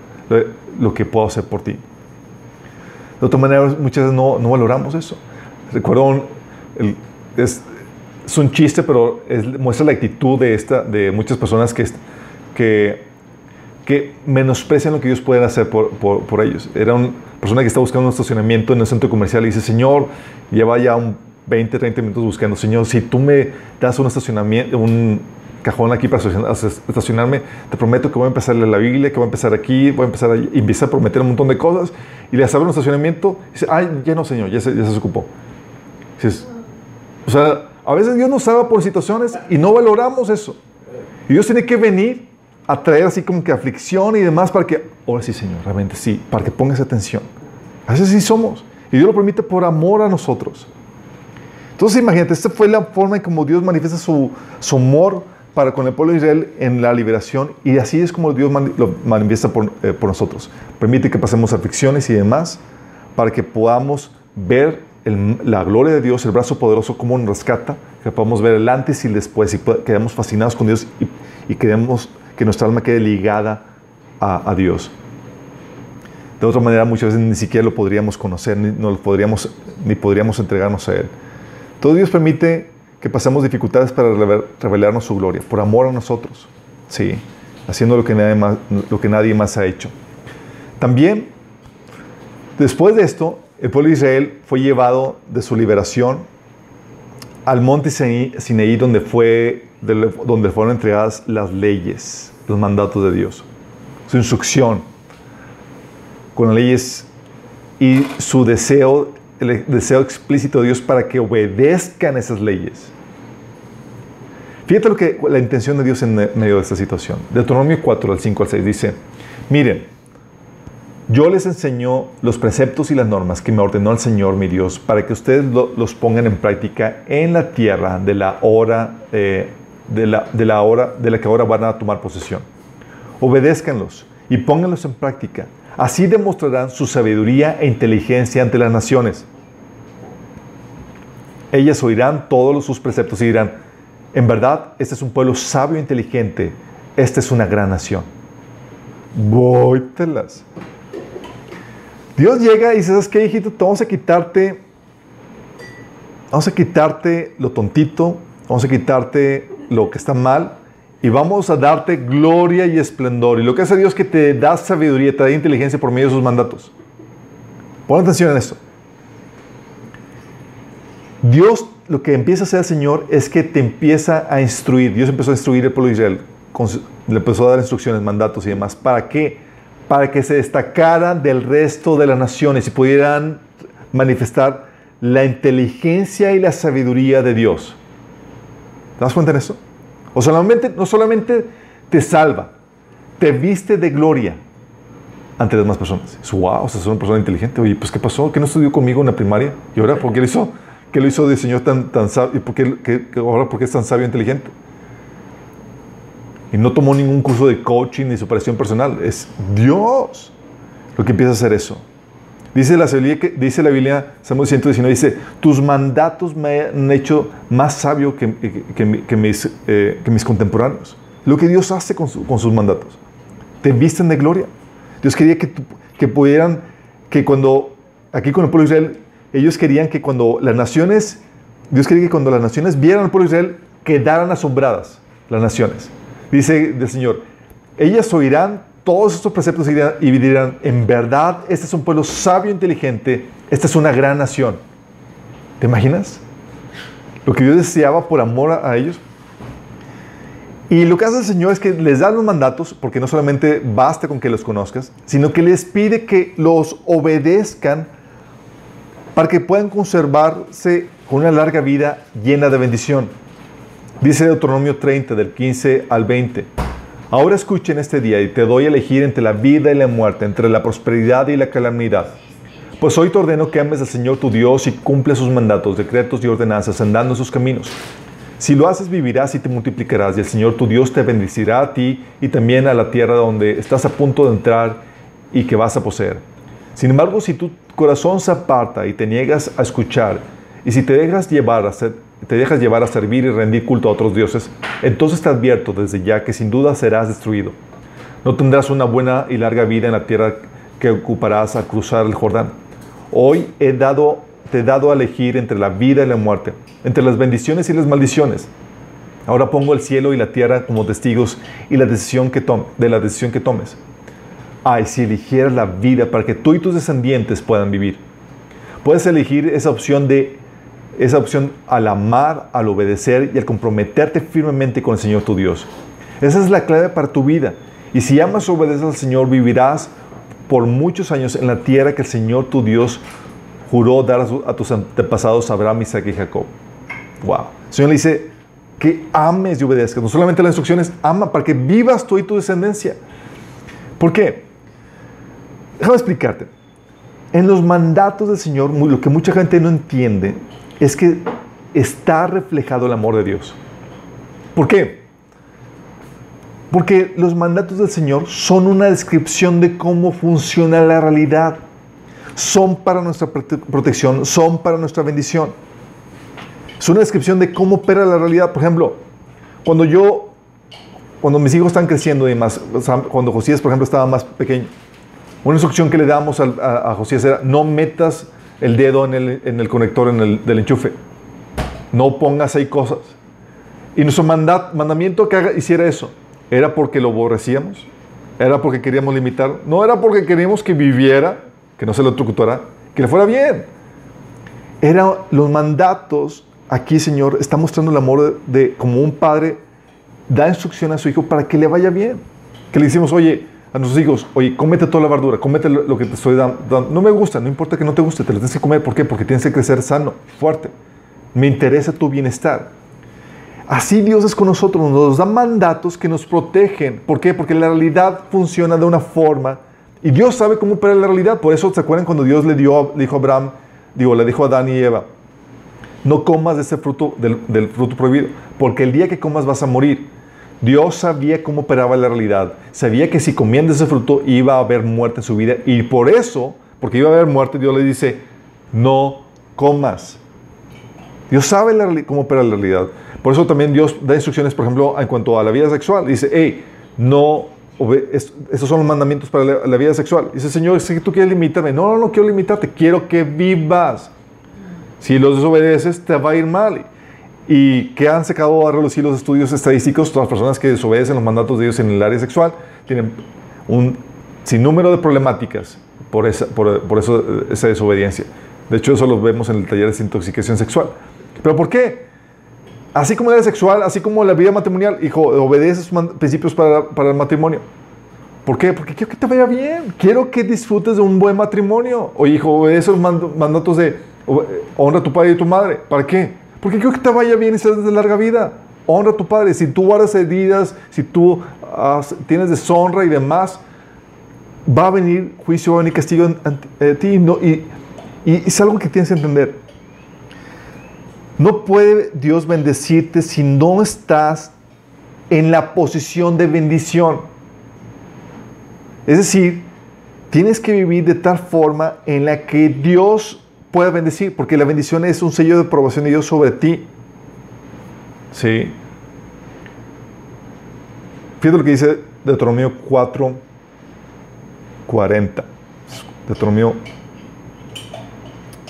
lo, que puedo hacer por ti. De otra manera, muchas veces no, no valoramos eso. Recuerdo, el, es, es, un chiste, pero muestra la actitud de, esta, de muchas personas que, que, que menosprecian lo que Dios puede hacer por, por, por ellos. Era una persona que está buscando un estacionamiento en un centro comercial y dice, Señor, lleva ya un 20, 30 minutos buscando, Señor, si tú me das un estacionamiento, un cajón aquí para estacionarme, te prometo que voy a empezar a leer la Biblia, que voy a empezar aquí, voy a empezar a, y a prometer un montón de cosas, y le abre un estacionamiento, y dice, ay, ya no, Señor, ya se, ya se ocupó. o sea, a veces Dios nos salva por situaciones y no valoramos eso. Y Dios tiene que venir a traer así como que aflicción y demás para que, ahora sí, Señor, realmente sí, para que pongas atención. A veces sí somos. Y Dios lo permite por amor a nosotros. Entonces imagínate, esta fue la forma en como Dios manifiesta su, su amor para con el pueblo de Israel en la liberación y así es como Dios lo manifiesta eh, por, nosotros. Permite que pasemos aflicciones y demás para que podamos ver la gloria de Dios, el brazo poderoso, como nos rescata, que podamos ver el antes y el después y quedemos fascinados con Dios y, queremos que nuestra alma quede ligada a, Dios. De otra manera, muchas veces ni siquiera lo podríamos conocer, ni, no podríamos, ni podríamos entregarnos a Él. Todo Dios permite que pasemos dificultades para revelarnos su gloria, por amor a nosotros, sí, haciendo lo que nadie más, lo que nadie más ha hecho. También, después de esto, el pueblo de Israel fue llevado de su liberación al monte Sinaí, donde, fue, donde fueron entregadas las leyes, los mandatos de Dios, su instrucción, con las leyes y su deseo el deseo explícito de Dios para que obedezcan esas leyes. Fíjate lo que la intención de Dios en medio de esta situación. Deuteronomio 4, al 5 al 6 dice, miren, yo les enseño los preceptos y las normas que me ordenó el Señor mi Dios para que ustedes los pongan en práctica en la tierra de la hora eh, de, la, de la hora de la que ahora van a tomar posesión. Obedézcanlos y pónganlos en práctica. Así demostrarán su sabiduría e inteligencia ante las naciones ellas oirán todos sus preceptos y dirán, en verdad, este es un pueblo sabio e inteligente, esta es una gran nación. Vóytelas. Dios llega y dice, ¿sabes qué, hijito? vamos a quitarte, vamos a quitarte lo tontito, vamos a quitarte lo que está mal y vamos a darte gloria y esplendor. Y lo que hace Dios es que te da sabiduría, te da inteligencia por medio de sus mandatos. Pon atención en esto. Dios lo que empieza a hacer el Señor es que te empieza a instruir. Dios empezó a instruir el pueblo de Israel. Le empezó a dar instrucciones, mandatos y demás. ¿Para qué? Para que se destacaran del resto de las naciones y pudieran manifestar la inteligencia y la sabiduría de Dios. ¿Te das cuenta en eso? O solamente, no solamente te salva, te viste de gloria ante las demás personas. Wow, o sea, es una persona inteligente. Oye, pues ¿qué pasó? ¿Qué no estudió conmigo en la primaria? ¿Y ahora por qué lo hizo? ¿Qué lo hizo de Señor tan, tan sabio? ¿Y por qué, ahora por qué es tan sabio e inteligente? Y no tomó ningún curso de coaching ni superación personal. Es Dios lo que empieza a hacer eso. Dice la, dice la Biblia, Salmo 119, dice, tus mandatos me han hecho más sabio que, que, mis, eh, que mis, contemporáneos. Lo que Dios hace con, con, sus mandatos. Te visten de gloria. Dios quería que, que pudieran, que cuando, aquí con el pueblo de Israel, ellos querían que cuando las naciones, Dios quería que cuando las naciones vieran al pueblo de Israel, quedaran asombradas las naciones. Dice el Señor, ellas oirán todos estos preceptos y dirán, en verdad, este es un pueblo sabio e inteligente, esta es una gran nación. ¿Te imaginas? Lo que Dios deseaba por amor a ellos. Y lo que hace el Señor es que les da los mandatos, porque no solamente basta con que los conozcas, sino que les pide que los obedezcan para que puedan conservarse con una larga vida llena de bendición. Dice Deuteronomio 30, del 15 al 20. Ahora escuchen este día y te doy a elegir entre la vida y la muerte, entre la prosperidad y la calamidad. Pues hoy te ordeno que ames al Señor tu Dios y cumple sus mandatos, decretos y ordenanzas, andando en sus caminos. Si lo haces, vivirás y te multiplicarás, y el Señor tu Dios te bendecirá a ti y también a la tierra donde estás a punto de entrar y que vas a poseer. Sin embargo, si tu corazón se aparta y te niegas a escuchar, y si te dejas llevar a, te dejas llevar a servir y rendir culto a otros dioses, entonces te advierto desde ya que sin duda serás destruido. No tendrás una buena y larga vida en la tierra que ocuparás al cruzar el Jordán. Hoy he dado, te he dado a elegir entre la vida y la muerte, entre las bendiciones y las maldiciones. Ahora pongo el cielo y la tierra como testigos y la decisión que de la decisión que tomes. Ay, si eligieras la vida para que tú y tus descendientes puedan vivir. Puedes elegir esa opción de esa opción al amar, al obedecer y al comprometerte firmemente con el Señor tu Dios. Esa es la clave para tu vida. Y si amas o obedeces al Señor, vivirás por muchos años en la tierra que el Señor tu Dios juró dar a, tus antepasados Abraham, Isaac y Jacob. Wow. El Señor le dice que ames y obedezcas. No solamente las instrucciones, ama para que vivas tú y tu descendencia. ¿Por qué? Déjame explicarte. En los mandatos del Señor, lo que mucha gente no entiende es que está reflejado el amor de Dios. ¿Por qué? Porque los mandatos del Señor son una descripción de cómo funciona la realidad. Son para nuestra protección, son para nuestra bendición. Es una descripción de cómo opera la realidad. Por ejemplo, cuando yo, cuando mis hijos están creciendo y más, cuando Josías, por ejemplo, estaba más pequeño, una instrucción que le damos a, a Josías era, no metas el dedo en el, en el conector en el, del enchufe. No pongas ahí cosas. Y nuestro mandat, mandamiento que haga, hiciera eso, ¿era porque lo aborrecíamos? ¿Era porque queríamos limitar? No era porque queríamos que viviera, que no se lo trucutara, que le fuera bien. Eran los mandatos, aquí Señor, está mostrando el amor de, de como un padre da instrucción a su hijo para que le vaya bien. Que le decimos, oye, a nuestros hijos, oye, cómete toda la verdura, cómete lo, que te estoy dando. No me gusta, no importa que no te guste, te lo tienes que comer. ¿Por qué? Porque tienes que crecer sano, fuerte. Me interesa tu bienestar. Así Dios es con nosotros, nos da mandatos que nos protegen. ¿Por qué? Porque la realidad funciona de una forma y Dios sabe cómo operar la realidad. Por eso, ¿se acuerdan cuando Dios le, dio, dijo a Abraham, digo, le dijo a Adán y Eva, no comas de ese fruto, del fruto prohibido, porque el día que comas vas a morir. Dios sabía cómo operaba la realidad. Sabía que si comían ese fruto iba a haber muerte en su vida. Y por eso, porque iba a haber muerte, Dios le dice, no comas. Dios sabe cómo opera la realidad. Por eso también Dios da instrucciones, por ejemplo, en cuanto a la vida sexual. Dice, hey, no, estos son los mandamientos para la, vida sexual. Dice, Señor, si tú quieres limitarme. No, no, no quiero limitarte, quiero que vivas. Si los desobedeces, te va a ir mal y que han sacado a relucir los estudios estadísticos, todas las personas que desobedecen los mandatos de Dios en el área sexual tienen un sinnúmero de problemáticas por esa, por, eso, esa desobediencia. De hecho, eso lo vemos en el taller de desintoxicación sexual. ¿Pero por qué? Así como la vida sexual, así como la vida matrimonial, hijo, obedece sus principios para, para el matrimonio. ¿Por qué? Porque quiero que te vaya bien. Quiero que disfrutes de un buen matrimonio. O hijo, obedece los mandatos de honra a tu padre y a tu madre. ¿Para qué? Porque quiero que te vaya bien y seas de larga vida. Honra a tu padre. Si tú guardas heridas, si tú tienes deshonra y demás, va a venir juicio, va a castigo a ti. y, y es algo que tienes que entender. No puede Dios bendecirte si no estás en la posición de bendición. Es decir, tienes que vivir de tal forma en la que Dios pueda bendecir, porque la bendición es un sello de aprobación de Dios sobre ti. ¿Sí? Fíjate lo que dice Deuteronomio 4, 40. Deuteronomio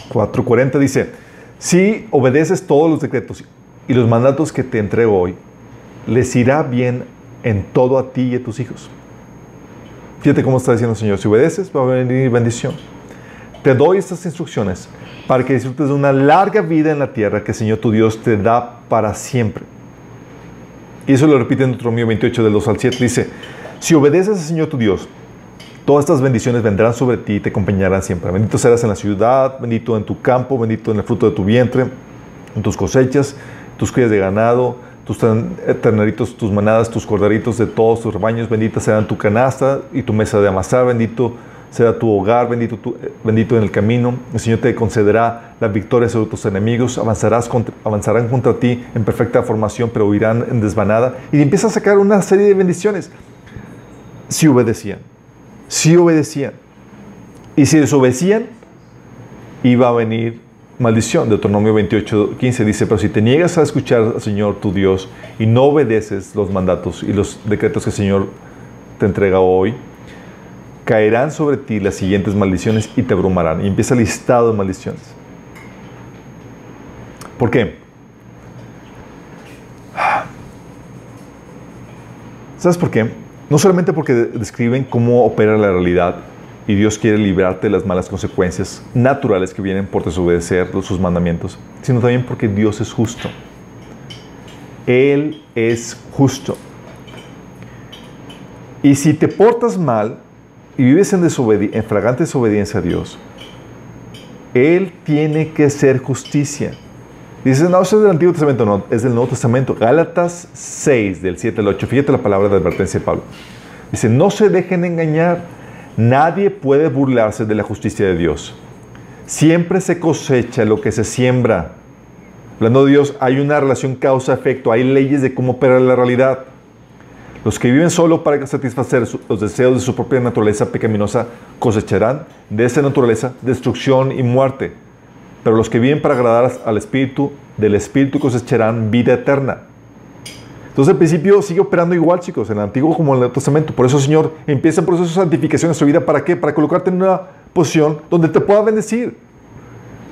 4, 40 dice, si obedeces todos los decretos y los mandatos que te entrego hoy, les irá bien en todo a ti y a tus hijos. Fíjate cómo está diciendo el Señor, si obedeces va a venir bendición. Te doy estas instrucciones para que disfrutes de una larga vida en la tierra que el Señor tu Dios te da para siempre. Y eso lo repite en Deuteronomio 28 del 2 al 7. Dice, si obedeces al Señor tu Dios, todas estas bendiciones vendrán sobre ti y te acompañarán siempre. Bendito serás en la ciudad, bendito en tu campo, bendito en el fruto de tu vientre, en tus cosechas, tus crías de ganado, tus terneritos, tus manadas, tus corderitos de todos tus rebaños, bendita serán tu canasta y tu mesa de amasar, bendito será tu hogar bendito, en el camino. El Señor te concederá la victoria sobre tus enemigos. Avanzarás avanzarán contra ti en perfecta formación, pero huirán en desvanada. Y empieza a sacar una serie de bendiciones. Si obedecían, si obedecían. Y si desobedecían, iba a venir maldición. Deuteronomio 28, 15 dice, pero si te niegas a escuchar al Señor tu Dios y no obedeces los mandatos y los decretos que el Señor te entrega hoy, caerán sobre ti las siguientes maldiciones y te abrumarán. Y empieza el listado de maldiciones. ¿Por qué? ¿Sabes por qué? No solamente porque describen cómo opera la realidad y Dios quiere librarte de las malas consecuencias naturales que vienen por desobedecer sus mandamientos, sino también porque Dios es justo. Él es justo. Y si te portas mal y vives en, en fragante desobediencia a Dios, Él tiene que ser justicia. Dices, no, eso es del Antiguo Testamento, no, es del Nuevo Testamento. Gálatas 6, del 7 al 8. Fíjate la palabra de advertencia de Pablo. Dice, no se dejen engañar Nadie puede burlarse de la justicia de Dios. Siempre se cosecha lo que se siembra. Hablando de Dios, hay una relación causa-efecto, hay leyes de cómo operar la realidad. Los que viven solo para satisfacer los deseos de su propia naturaleza pecaminosa cosecharán de esa naturaleza destrucción y muerte. Pero los que viven para agradar al Espíritu, del Espíritu cosecharán vida eterna. Entonces el principio sigue operando igual, chicos, en el Antiguo como en el Nuevo Testamento. Por eso, Señor, empieza el proceso de santificación en su vida. ¿Para qué? Para colocarte en una posición donde te pueda bendecir.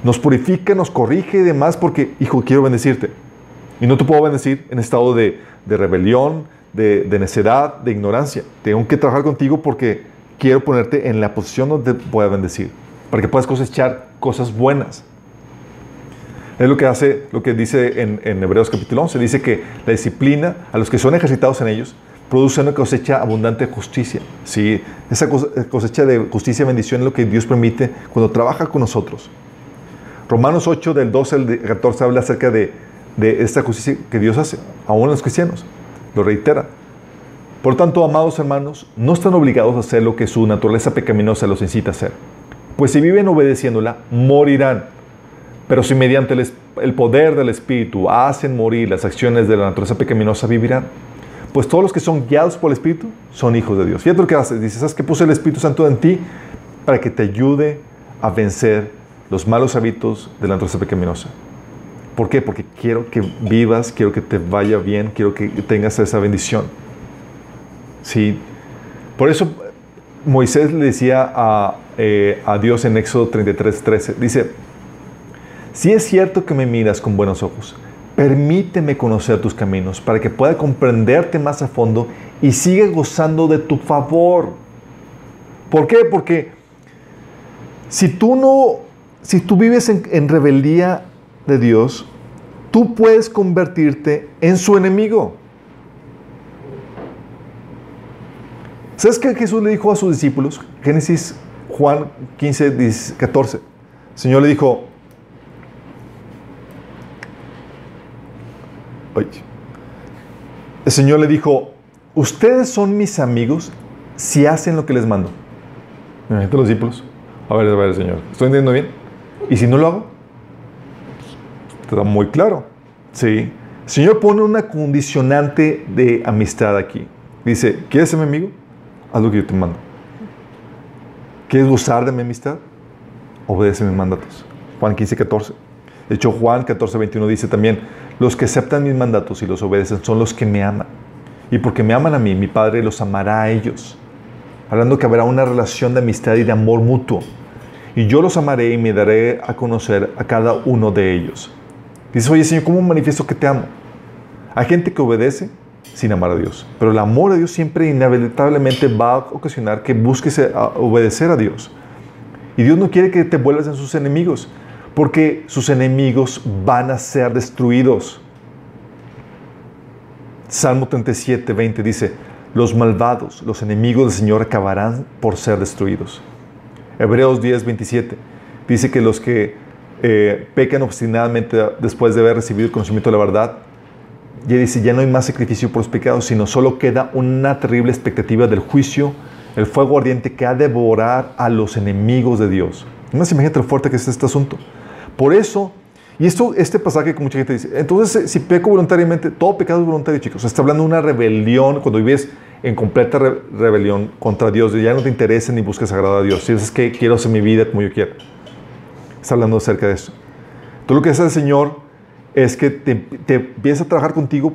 Nos purifica, nos corrige y demás porque, hijo, quiero bendecirte. Y no te puedo bendecir en estado de, rebelión, de, de, necedad, de ignorancia. Tengo que trabajar contigo porque quiero ponerte en la posición donde te pueda bendecir. Para que puedas cosechar cosas buenas. Es lo que hace, lo que dice en, Hebreos capítulo 11. Dice que la disciplina, a los que son ejercitados en ellos, produce una cosecha abundante de justicia. ¿sí? Esa cosecha de justicia y bendición es lo que Dios permite cuando trabaja con nosotros. Romanos 8, del 12 al 14, habla acerca de, de esta justicia que Dios hace, aún a los cristianos. Lo reitera. Por tanto, amados hermanos, no están obligados a hacer lo que su naturaleza pecaminosa los incita a hacer. Pues si viven obedeciéndola, morirán. Pero si mediante el, poder del Espíritu hacen morir las acciones de la naturaleza pecaminosa, vivirán. Pues todos los que son guiados por el Espíritu son hijos de Dios. Fíjate lo que hace. Dice, ¿sabes que puse el Espíritu Santo en ti? Para que te ayude a vencer los malos hábitos de la naturaleza pecaminosa. ¿Por qué? Porque quiero que vivas, quiero que te vaya bien, quiero que tengas esa bendición. Sí. Por eso Moisés le decía a, eh, a Dios en Éxodo 33, 13, dice, si es cierto que me miras con buenos ojos, permíteme conocer tus caminos para que pueda comprenderte más a fondo y siga gozando de tu favor. ¿Por qué? Porque si tú no, si tú vives en, en rebeldía de Dios, tú puedes convertirte en su enemigo. ¿Sabes qué Jesús le dijo a sus discípulos? Génesis Juan 15, 14. El Señor le dijo, El Señor le dijo, ustedes son mis amigos si hacen lo que les mando. Los discípulos. A ver, a ver, Señor, ¿estoy entendiendo bien? ¿Y si no lo hago? Está muy claro. Sí. El Señor pone una condicionante de amistad aquí. Dice, ¿quieres ser mi amigo? Haz lo que yo te mando. ¿Quieres gozar de mi amistad? Obedece mis mandatos. Juan 15, 14. De hecho, Juan 14, 21 dice también, los que aceptan mis mandatos y los obedecen son los que me aman. Y porque me aman a mí, mi Padre los amará a ellos. Hablando que habrá una relación de amistad y de amor mutuo. Y yo los amaré y me daré a conocer a cada uno de ellos. Dice, oye Señor, ¿cómo manifiesto que te amo? Hay gente que obedece sin amar a Dios. Pero el amor a Dios siempre inevitablemente va a ocasionar que busques obedecer a Dios. Y Dios no quiere que te vuelvas en sus enemigos porque sus enemigos van a ser destruidos. Salmo 37, 20 dice, los malvados, los enemigos del Señor acabarán por ser destruidos. Hebreos 10, 27 dice que los que eh, pecan obstinadamente después de haber recibido el conocimiento de la verdad, ya dice, ya no hay más sacrificio por los pecados, sino solo queda una terrible expectativa del juicio el fuego ardiente que ha de devorar a los enemigos de Dios. Más imagínate lo fuerte que es este asunto. Por eso, y esto, este pasaje que mucha gente dice, entonces eh, si peco voluntariamente, todo pecado es voluntario, chicos. Está hablando de una rebelión, cuando vives en completa rebelión contra Dios, ya no te interesa ni buscas agradar a Dios. Si dices que quiero hacer mi vida como yo quiero. Está hablando acerca de eso. Todo lo que hace el Señor es que te, te empieza a trabajar contigo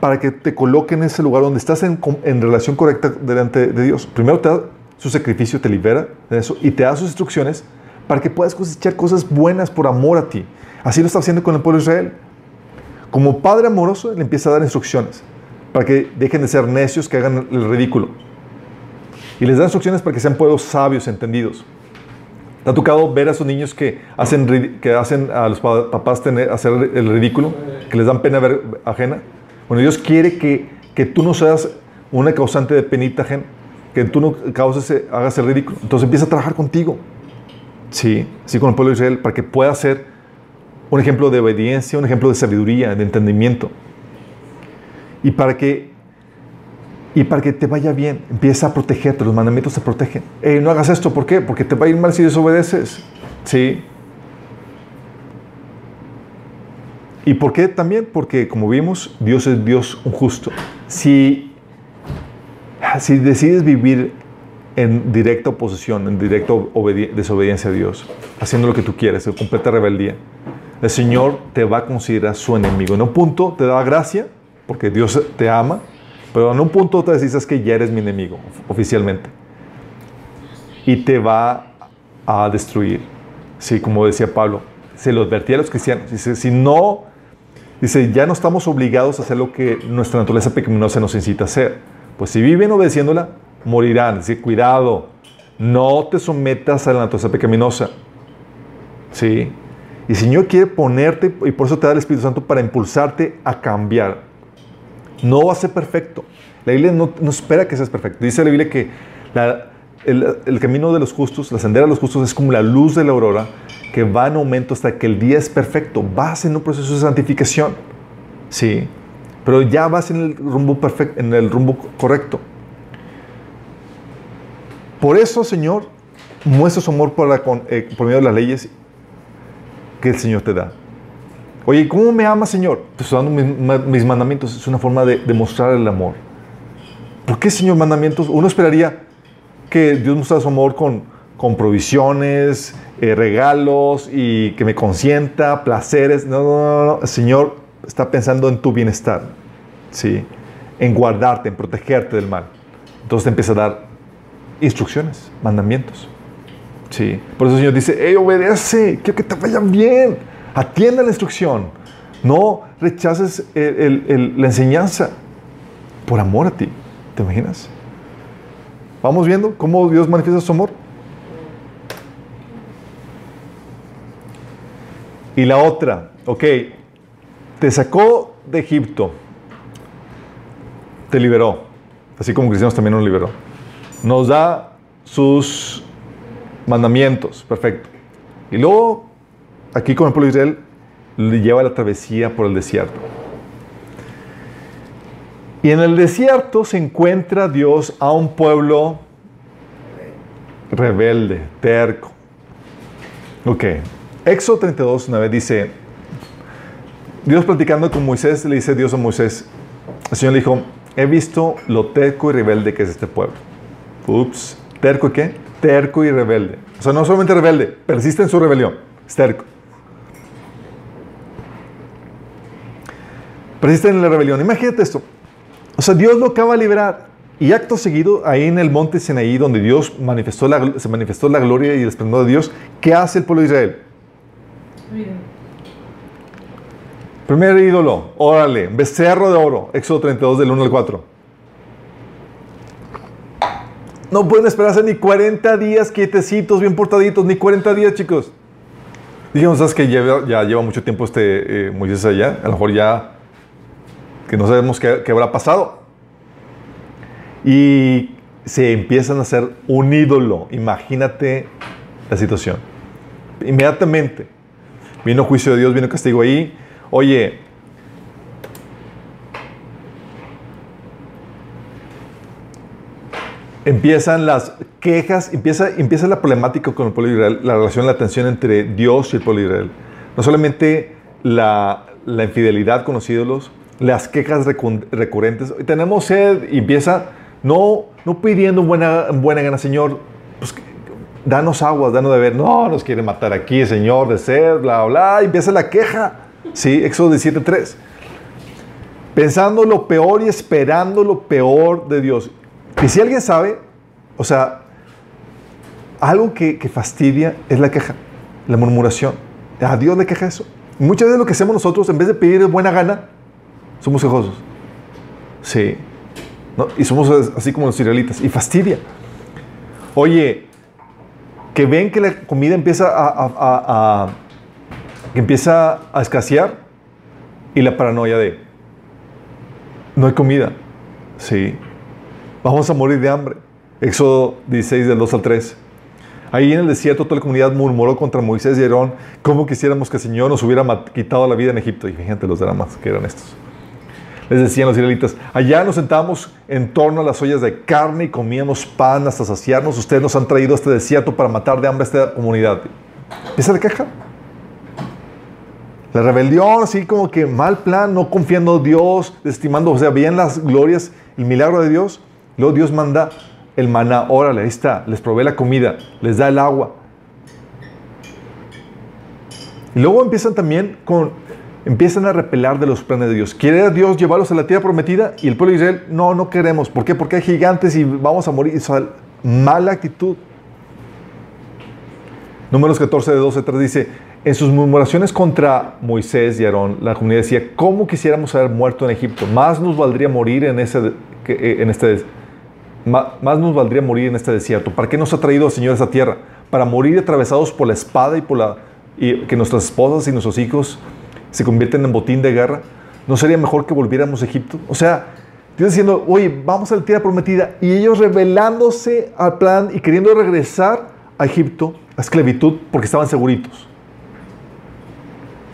para que te coloque en ese lugar donde estás en, en, relación correcta delante de Dios. Primero te da su sacrificio, te libera de eso y te da sus instrucciones para que puedas cosechar cosas buenas por amor a ti. Así lo está haciendo con el pueblo de Israel. Como padre amoroso, le empieza a dar instrucciones para que dejen de ser necios, que hagan el ridículo. Y les da instrucciones para que sean pueblos sabios, entendidos. ¿Te ha tocado ver a esos niños que hacen, que hacen a los papás tener, hacer el ridículo? Que les dan pena ver, ajena. Bueno, Dios quiere que, que tú no seas una causante de penita ajena, que tú no causes, hagas el ridículo. Entonces empieza a trabajar contigo. Sí, sí, con el pueblo de Israel, para que pueda ser un ejemplo de obediencia, un ejemplo de sabiduría, de entendimiento. Y para que, y para que te vaya bien, empieza a protegerte, los mandamientos te protegen. no hagas esto, ¿por qué? Porque te va a ir mal si desobedeces. ¿Sí? ¿Y por qué también? Porque como vimos, Dios es Dios un justo. Si, si decides vivir en directa oposición, en directa desobediencia a Dios, haciendo lo que tú quieres, en completa rebeldía, el Señor te va a considerar su enemigo. En un punto te da gracia, porque Dios te ama, pero en un punto te dices que ya eres mi enemigo, oficialmente. Y te va a destruir. Sí, como decía Pablo, se lo advertía a los cristianos. Dice, si no, dice, ya no estamos obligados a hacer lo que nuestra naturaleza pecaminosa nos incita a hacer. Pues si viven obedeciéndola, morirán. Dice, cuidado, no te sometas a la naturaleza pecaminosa. Sí. Y el Señor quiere ponerte, y por eso te da el Espíritu Santo para impulsarte a cambiar. No va a ser perfecto. La Biblia no, espera que seas perfecto. Dice la Biblia que el, camino de los justos, la sendera de los justos es como la luz de la aurora que va en aumento hasta que el día es perfecto. Vas en un proceso de santificación. Sí. Pero ya vas en el rumbo perfecto, en el rumbo correcto. Por eso, Señor, muestra su amor eh, por medio de las leyes que el Señor te da. Oye, ¿cómo me ama, Señor? Estoy dando mis, mandamientos. Es una forma de demostrar el amor. ¿Por qué, Señor, mandamientos? Uno esperaría que Dios mostrara su amor con, con provisiones, eh, regalos y que me consienta, placeres. No, no, no, no. Señor está pensando en tu bienestar. ¿sí? En guardarte, en protegerte del mal. Entonces te empieza a dar instrucciones, mandamientos. Sí. Por eso el Señor dice, hey, obedece, quiero que te vayan bien. Atienda la instrucción. No rechaces la enseñanza por amor a ti. ¿Te imaginas? Vamos viendo cómo Dios manifiesta su amor. Y la otra, ok, te sacó de Egipto, te liberó, así como cristianos también nos liberó. Nos da sus mandamientos, perfecto. Y luego, aquí con el pueblo de Israel, le lleva la travesía por el desierto. Y en el desierto se encuentra Dios a un pueblo rebelde, terco. Ok. Éxodo 32, una vez dice, Dios platicando con Moisés, le dice Dios a Moisés, el Señor le dijo, he visto lo terco y rebelde que es este pueblo. Ups, ¿terco y qué? terco y rebelde. O sea, no solamente rebelde, persiste en su rebelión, es terco. Persiste en la rebelión. Imagínate esto. O sea, Dios lo acaba de liberar. Y acto seguido, ahí en el monte Sinaí, donde Dios manifestó la, se manifestó la gloria y el esplendor de Dios, ¿qué hace el pueblo de Israel? Primer ídolo, órale, becerro de oro, Éxodo 32 del 1 al 4. No pueden esperarse ni 40 días quietecitos, bien portaditos, ni 40 días, chicos. Dijimos, ¿sabes que ya lleva mucho tiempo este eh, Moisés allá? A lo mejor ya que no sabemos qué, qué, habrá pasado. Y se empiezan a hacer un ídolo. Imagínate la situación. Inmediatamente vino juicio de Dios, vino castigo ahí. Oye, empiezan las quejas, empieza, empieza la problemática con el pueblo de Israel, la relación, la tensión entre Dios y el pueblo de Israel. No solamente la, la infidelidad con los ídolos, las quejas recurrentes. Tenemos sed y empieza no, no pidiendo buena, buena gana, Señor, pues, danos aguas, danos de beber. No, nos quiere matar aquí, Señor, de sed, bla, bla. Y empieza la queja. Sí, Éxodo 17.3. Pensando lo peor y esperando lo peor de Dios. Y si alguien sabe, o sea, algo que, que fastidia es la queja, la murmuración. A Dios le queja eso. muchas veces lo que hacemos nosotros, en vez de pedir buena gana, somos quejosos. Sí. Y somos así como los israelitas. Y fastidia. Oye, que ven que la comida empieza a, empieza a escasear y la paranoia de no hay comida. Sí. Vamos a morir de hambre. Éxodo 16 del 2 al 3. Ahí en el desierto toda la comunidad murmuró contra Moisés y Aarón cómo quisiéramos que el Señor nos hubiera quitado la vida en Egipto. Y fíjate los dramas que eran estos. Les decían los israelitas, allá nos sentábamos en torno a las ollas de carne y comíamos pan hasta saciarnos. Ustedes nos han traído a este desierto para matar de hambre a esta comunidad. Esa es la queja. La rebelión, así como que mal plan, no confiando en Dios, estimando, o sea, veían las glorias, el milagro de Dios. Luego Dios manda el maná, órale, ahí está, les provee la comida, les da el agua. Y luego empiezan también con empiezan a repelar de los planes de Dios. Quiere Dios llevarlos a la tierra prometida y el pueblo de Israel, no, no queremos. ¿Por qué? Porque hay gigantes y vamos a morir. O mala actitud. Números 14 de 12 3 dice, en sus murmuraciones contra Moisés y Aarón, la comunidad decía, ¿cómo quisiéramos haber muerto en Egipto? Más nos valdría morir en, ese, eh, en este más nos valdría morir en este desierto. ¿Para qué nos ha traído el Señor a esta tierra? Para morir atravesados por la espada y por la y que nuestras esposas y nuestros hijos se convierten en botín de guerra, ¿no sería mejor que volviéramos a Egipto? O sea, Dios diciendo, oye, vamos a la tierra prometida, y ellos revelándose al plan y queriendo regresar a Egipto, a esclavitud, porque estaban seguritos.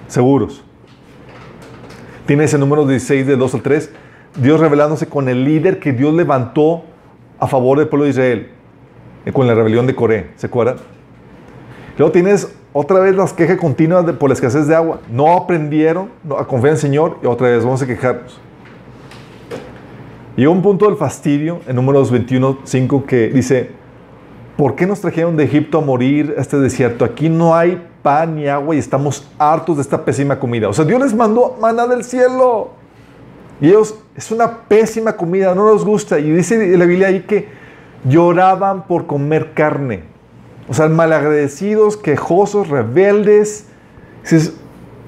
Seguros. Tiene ese número 16 de 2 al 3, Dios revelándose con el líder que Dios levantó a favor del pueblo de Israel, eh, con la rebelión de Coré, ¿se acuerdan? Luego tienes otra vez las quejas continuas por la escasez de agua. No aprendieron a confiar en el Señor y otra vez vamos a quejarnos. Llegó un punto del fastidio en números 21, 5 que dice, ¿por qué nos trajeron de Egipto a morir a este desierto? Aquí no hay pan ni agua y estamos hartos de esta pésima comida. O sea, Dios les mandó maná del cielo. Y ellos, es una pésima comida, no nos gusta. Y dice la Biblia ahí que lloraban por comer carne. O sea, malagradecidos, quejosos, rebeldes.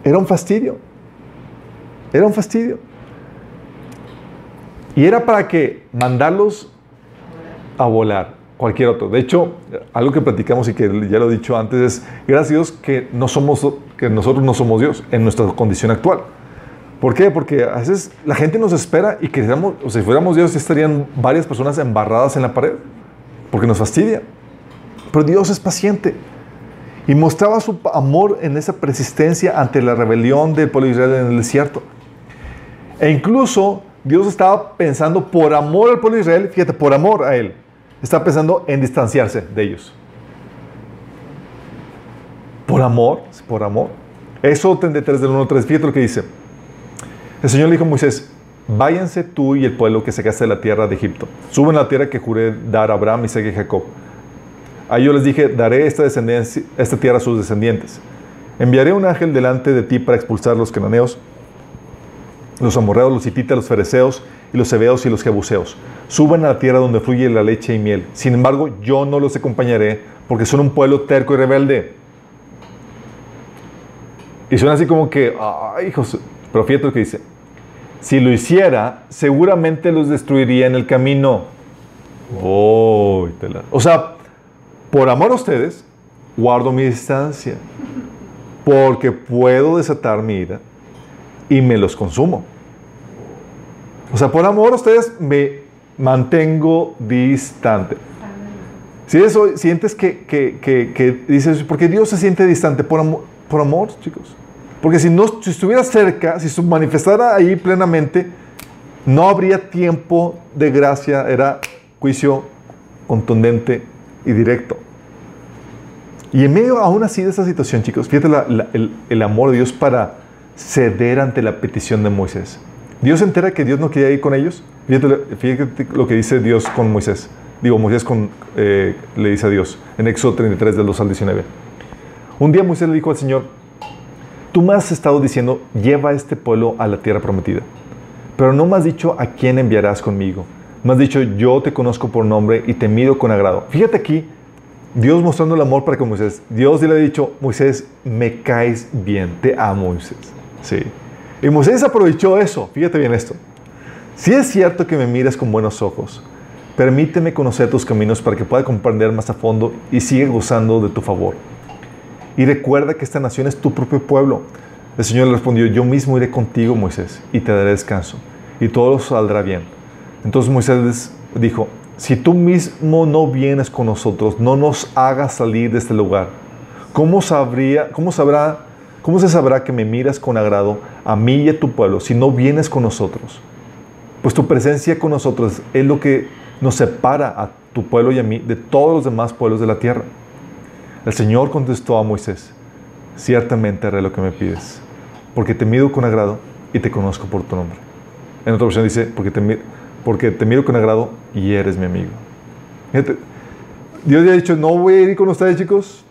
Era un fastidio. Era un fastidio. Y era para que mandarlos a volar, cualquier otro. De hecho, algo que platicamos y que ya lo he dicho antes es, gracias a Dios que, no somos, que nosotros no somos Dios en nuestra condición actual. ¿Por qué? Porque a veces la gente nos espera y que o si fuéramos Dios estarían varias personas embarradas en la pared, porque nos fastidia. Pero Dios es paciente. Y mostraba su amor en esa persistencia ante la rebelión del pueblo de Israel en el desierto. E incluso Dios estaba pensando por amor al pueblo de Israel, fíjate, por amor a él, estaba pensando en distanciarse de ellos. Por amor, por amor. Eso 33 del 1 3, fíjate lo que dice. El Señor le dijo a Moisés, váyanse tú y el pueblo que se de la tierra de Egipto. Suben a la tierra que juré dar a Abraham, Isaac y Jacob Ahí yo les dije, daré esta, descendencia, esta tierra a sus descendientes. Enviaré un ángel delante de ti para expulsar los cananeos, los amorreos, los hititas, los fereceos, y los hebeos y los jebuseos. Suban a la tierra donde fluye la leche y miel. Sin embargo, yo no los acompañaré porque son un pueblo terco y rebelde. Y suena así como que, ay, hijos, pero fíjate lo que dice. Si lo hiciera, seguramente los destruiría en el camino. Oh, o sea, por amor a ustedes, guardo mi distancia, porque puedo desatar mi ira y me los consumo. O sea, por amor a ustedes me mantengo distante. Si eso sientes que, que, que, dices, porque Dios se siente distante por amor, por amor, chicos. Porque si no, si estuviera cerca, si se manifestara ahí plenamente, no habría tiempo de gracia, era juicio contundente y directo. Y en medio aún así de esta situación, chicos, fíjate el, amor de Dios para ceder ante la petición de Moisés. Dios se entera que Dios no quería ir con ellos. Fíjate, lo que dice Dios con Moisés. Digo, Moisés eh, le dice a Dios en Éxodo 33, del 2 al 19. Un día Moisés le dijo al Señor, tú me has estado diciendo, lleva a este pueblo a la tierra prometida, pero no me has dicho a quién enviarás conmigo. Me has dicho, yo te conozco por nombre y te mido con agrado. Fíjate aquí, Dios mostrando el amor para con Moisés. Dios le ha dicho, Moisés, me caes bien, te amo, Moisés. Sí. Y Moisés aprovechó eso. Fíjate bien esto. Si es cierto que me miras con buenos ojos, permíteme conocer tus caminos para que pueda comprender más a fondo y siga gozando de tu favor. Y recuerda que esta nación es tu propio pueblo. El Señor le respondió, yo mismo iré contigo, Moisés, y te daré descanso, y todo saldrá bien. Entonces Moisés dijo, si tú mismo no vienes con nosotros, no nos hagas salir de este lugar. ¿Cómo, sabría, cómo, sabrá, ¿Cómo se sabrá que me miras con agrado a mí y a tu pueblo si no vienes con nosotros? Pues tu presencia con nosotros es lo que nos separa a tu pueblo y a mí de todos los demás pueblos de la tierra. El Señor contestó a Moisés, ciertamente haré lo que me pides, porque te mido con agrado y te conozco por tu nombre. En otra versión dice, porque te, porque te miro con agrado y eres mi amigo. Dios ya ha dicho, no voy a ir con ustedes, chicos.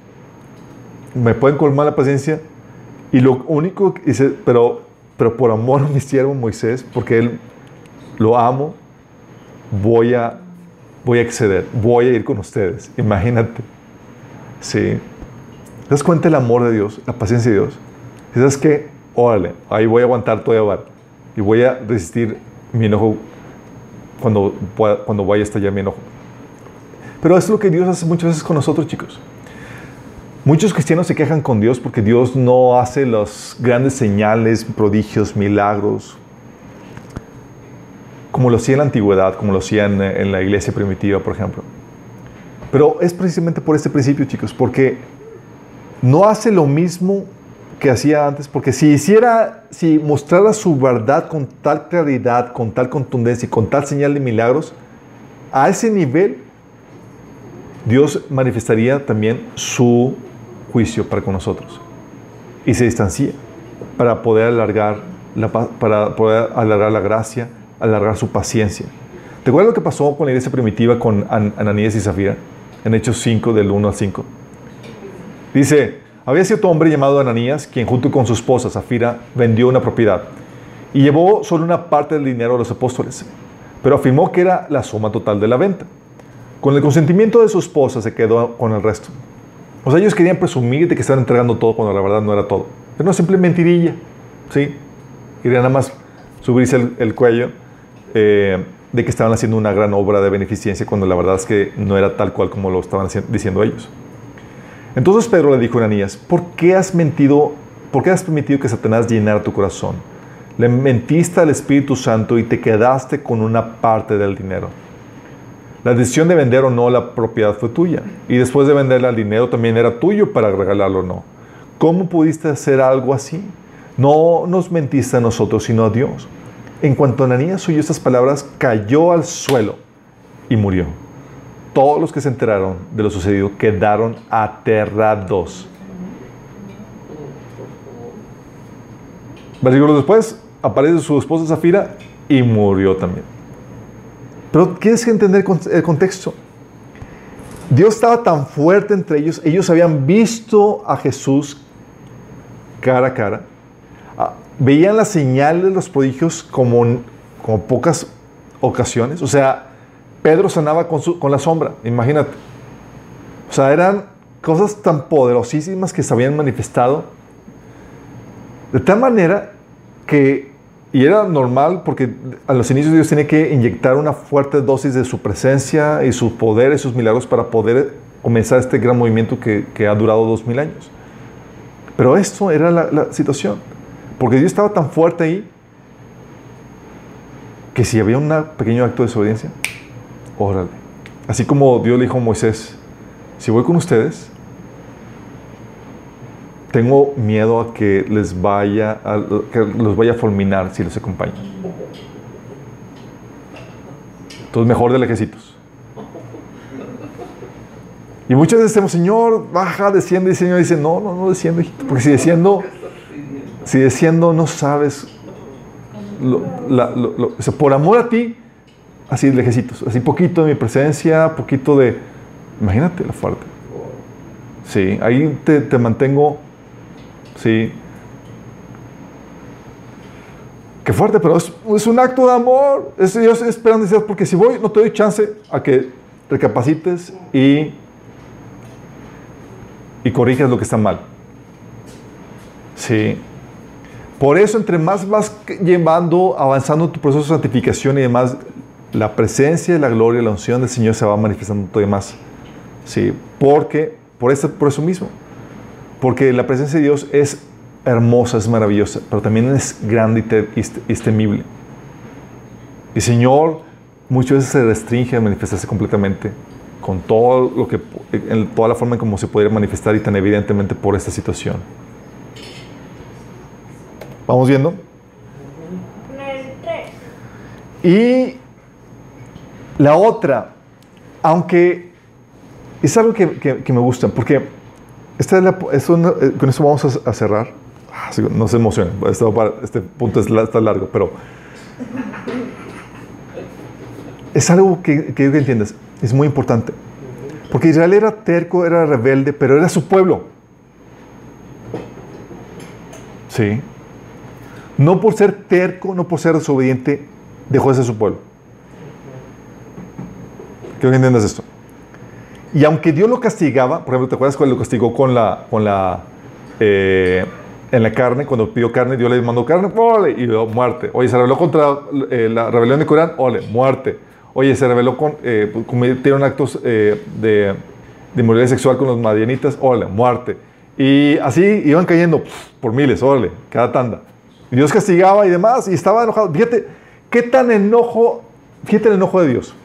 Me pueden colmar la paciencia. Y lo único dice, pero, pero por amor a mi siervo Moisés, porque él lo amo, voy a, voy a exceder, voy a ir con ustedes. Imagínate. Sí. ¿Te das cuenta el amor de Dios, la paciencia de Dios? Sabes que, órale, ahí voy a aguantar todavía y voy a resistir mi enojo cuando, cuando vaya a estallar mi enojo. Pero es lo que Dios hace muchas veces con nosotros, chicos. Muchos cristianos se quejan con Dios porque Dios no hace las grandes señales, prodigios, milagros, como lo hacía en la antigüedad, como lo hacía en, en la iglesia primitiva, por ejemplo. Pero es precisamente por este principio, chicos, porque no hace lo mismo que hacía antes, porque si hiciera, si mostrara su verdad con tal claridad, con tal contundencia y con tal señal de milagros, a ese nivel Dios manifestaría también su juicio para con nosotros y se distancia para poder alargar la, para poder alargar la gracia, alargar su paciencia. ¿Te acuerdas lo que pasó con la iglesia primitiva con Ananías y Zafira en Hechos 5 del 1 al 5? Dice, había cierto hombre llamado Ananías, quien junto con su esposa Zafira vendió una propiedad y llevó solo una parte del dinero a los apóstoles, pero afirmó que era la suma total de la venta. Con el consentimiento de su esposa se quedó con el resto. O sea, ellos querían presumir de que estaban entregando todo cuando la verdad no era todo. Era una simple mentirilla, ¿sí? Querían nada más subirse el, cuello eh, de que estaban haciendo una gran obra de beneficencia cuando la verdad es que no era tal cual como lo estaban diciendo ellos. Entonces Pedro le dijo a Ananías, ¿por qué has mentido? ¿Por qué has permitido que Satanás llenara tu corazón? Le mentiste al Espíritu Santo y te quedaste con una parte del dinero. La decisión de vender o no la propiedad fue tuya. Y después de venderla, el dinero también era tuyo para regalarlo o no. ¿Cómo pudiste hacer algo así? No nos mentiste a nosotros, sino a Dios. En cuanto Ananías oyó estas palabras, cayó al suelo y murió todos los que se enteraron de lo sucedido quedaron aterrados. Versículos después, aparece su esposa Zafira y murió también. Pero tienes que entender el contexto. Dios estaba tan fuerte entre ellos, ellos habían visto a Jesús cara a cara, ah, veían las señales, los prodigios como, como pocas ocasiones, o sea, Pedro sanaba con, con la sombra, imagínate. O sea, eran cosas tan poderosísimas que se habían manifestado. De tal manera que, y era normal porque a los inicios Dios tenía que inyectar una fuerte dosis de su presencia y su poder y sus milagros para poder comenzar este gran movimiento que, ha durado dos mil años. Pero esto era la, la situación, porque Dios estaba tan fuerte ahí que si había un pequeño acto de desobediencia, órale. Así como Dios le dijo a Moisés, si voy con ustedes, tengo miedo a que les vaya a, que los vaya a fulminar si los acompaño. Entonces mejor de lejecitos. Y muchas veces decimos, Señor, baja, desciende. Y el Señor dice, no, no, no desciendo, hijito. Porque si desciendo, si desciendo no sabes. Lo, por amor a ti, así lejecitos, así poquito de mi presencia, poquito de... Imagínate la fuerte. Sí, ahí te, te mantengo, sí. Qué fuerte, pero es, es un acto de amor. Es Dios esperando, porque si voy, no te doy chance a que recapacites y, y corrijas lo que está mal. Sí. Por eso, entre más vas llevando, avanzando tu proceso de santificación y demás, la presencia, la gloria, la unción del Señor se va manifestando todavía más. Sí, porque, por, eso, por eso mismo. Porque la presencia de Dios es hermosa, es maravillosa, pero también es grande y, temible. Y el Señor muchas veces se restringe a manifestarse completamente con todo lo que, en toda la forma en cómo se puede manifestar y tan evidentemente por esta situación. ¿Vamos viendo? Y la otra, aunque es algo que, me gusta, porque esta es eh, con eso vamos a, cerrar. Ah, no se emocionen, este, este punto está largo, pero es algo que, que entiendes, es muy importante. Porque Israel era terco, era rebelde, pero era su pueblo. Sí. No por ser terco, no por ser desobediente, dejó de ser su pueblo. Quiero que entiendas esto. Y aunque Dios lo castigaba, por ejemplo, ¿te acuerdas cuando lo castigó con la, con la, eh, en la carne? Cuando pidió carne, Dios le mandó carne, ole, y dio muerte. Oye, se rebeló contra eh, la rebelión de Corán, ole, muerte. Oye, se rebeló con, eh, pues, cometieron actos de, de inmoralidad sexual con los madianitas, ole, muerte. Y así iban cayendo por miles, ole, cada tanda. Dios castigaba y demás, y estaba enojado. Fíjate, ¿qué tan enojo, fíjate el enojo de Dios?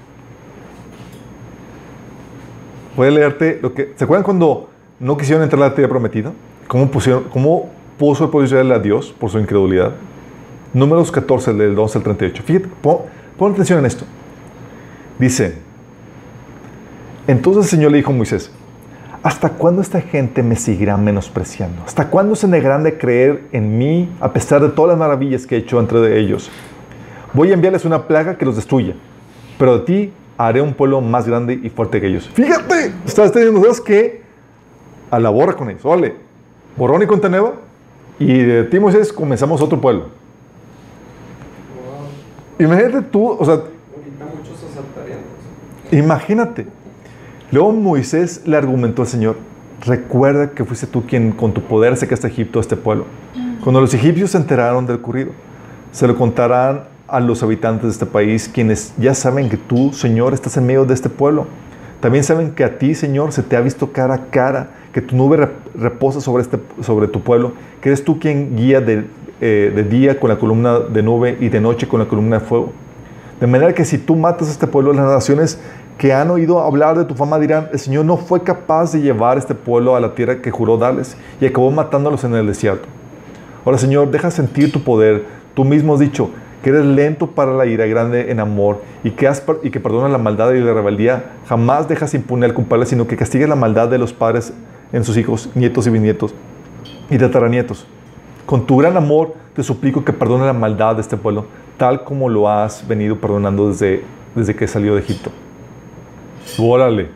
A leerte lo que... ¿Se acuerdan cuando no quisieron entrar a la tierra prometida? ¿Cómo, pusieron, cómo puso el pueblo de Israel a Dios por su incredulidad? Números 14, del 12 al 38. Fíjate, pon, atención en esto. Dice, entonces el Señor le dijo a Moisés, ¿hasta cuándo esta gente me seguirá menospreciando? ¿Hasta cuándo se negarán de creer en mí a pesar de todas las maravillas que he hecho entre ellos? Voy a enviarles una plaga que los destruya, pero de ti haré un pueblo más grande y fuerte que ellos. Fíjate, estás teniendo Dios que a la borra con ellos. Ole, borrón y cuenta nueva. Y de ti, Moisés, comenzamos otro pueblo. Imagínate tú, o sea, imagínate. Luego Moisés le argumentó al Señor, recuerda que fuiste tú quien con tu poder sacaste a Egipto a este pueblo. Cuando los egipcios se enteraron del ocurrido, se lo contarán a los habitantes de este país, quienes ya saben que tú, Señor, estás en medio de este pueblo. También saben que a ti, Señor, se te ha visto cara a cara, que tu nube reposa sobre, este, sobre tu pueblo, que eres tú quien guía de, eh, de día con la columna de nube y de noche con la columna de fuego. De manera que si tú matas a este pueblo, las naciones que han oído hablar de tu fama dirán, el Señor no fue capaz de llevar este pueblo a la tierra que juró darles y acabó matándolos en el desierto. Ahora, Señor, deja sentir tu poder. Tú mismo has dicho, que eres lento para la ira, grande en amor y que, has, y que perdonas la maldad y la rebeldía, jamás dejas impune al culpable, sino que castigues la maldad de los padres en sus hijos, nietos y bisnietos y tataranietos. Con tu gran amor te suplico que perdone la maldad de este pueblo, tal como lo has venido perdonando desde, desde que salió de Egipto. Órale.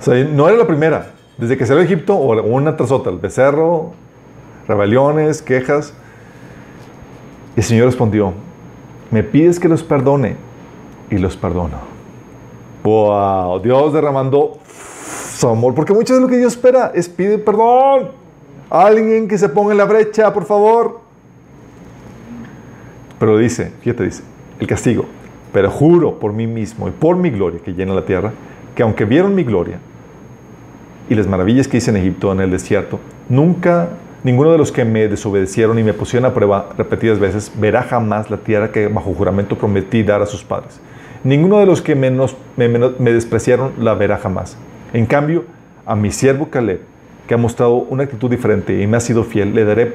O sea, no era la primera. Desde que salió de Egipto, una tras otra, el becerro, rebeliones, quejas. Y el Señor respondió, me pides que los perdone y los perdono. Wow, Dios derramando su amor, porque mucho de lo que Dios espera es pide perdón. Alguien que se ponga en la brecha, por favor. Pero dice, fíjate, dice, el castigo, pero juro por mí mismo y por mi gloria que llena la tierra, que aunque vieron mi gloria y las maravillas que hice en Egipto, en el desierto, nunca Ninguno de los que me desobedecieron y me pusieron a prueba repetidas veces verá jamás la tierra que bajo juramento prometí dar a sus padres. Ninguno de los que menos, me, despreciaron la verá jamás. En cambio, a mi siervo Caleb, que ha mostrado una actitud diferente y me ha sido fiel, le daré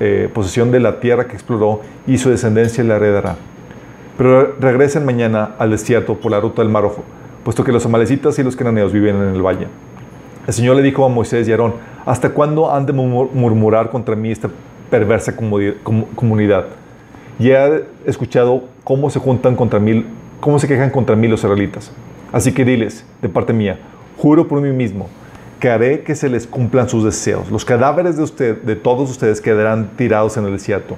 eh, posesión de la tierra que exploró y su descendencia la heredará. Pero regresen mañana al desierto por la ruta del Mar Rojo, puesto que los amalecitas y los cananeos viven en el valle. El Señor le dijo a Moisés y Aarón, ¿hasta cuándo han de murmurar contra mí esta perversa comunidad? Y he escuchado cómo se juntan contra mí, cómo se quejan contra mí los israelitas. Así que diles, de parte mía, juro por mí mismo, que haré que se les cumplan sus deseos. Los cadáveres de, usted, de todos ustedes quedarán tirados en el desierto.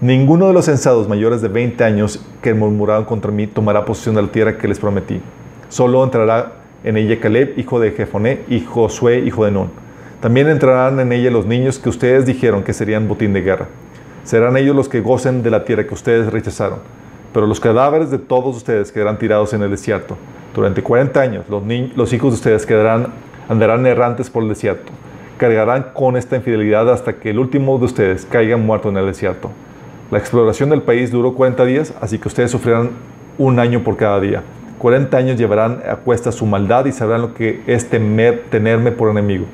Ninguno de los censados mayores de 20 años que murmuraron contra mí tomará posesión de la tierra que les prometí. Solo entrará en ella Caleb, hijo de Jefoné, y Josué, hijo de Nun. También entrarán en ella los niños que ustedes dijeron que serían botín de guerra. Serán ellos los que gocen de la tierra que ustedes rechazaron. Pero los cadáveres de todos ustedes quedarán tirados en el desierto. Durante 40 años los, hijos de ustedes quedarán, andarán errantes por el desierto. Cargarán con esta infidelidad hasta que el último de ustedes caiga muerto en el desierto. La exploración del país duró 40 días, así que ustedes sufrirán un año por cada día. 40 años llevarán a cuesta su maldad y sabrán lo que es temer, tenerme por enemigo.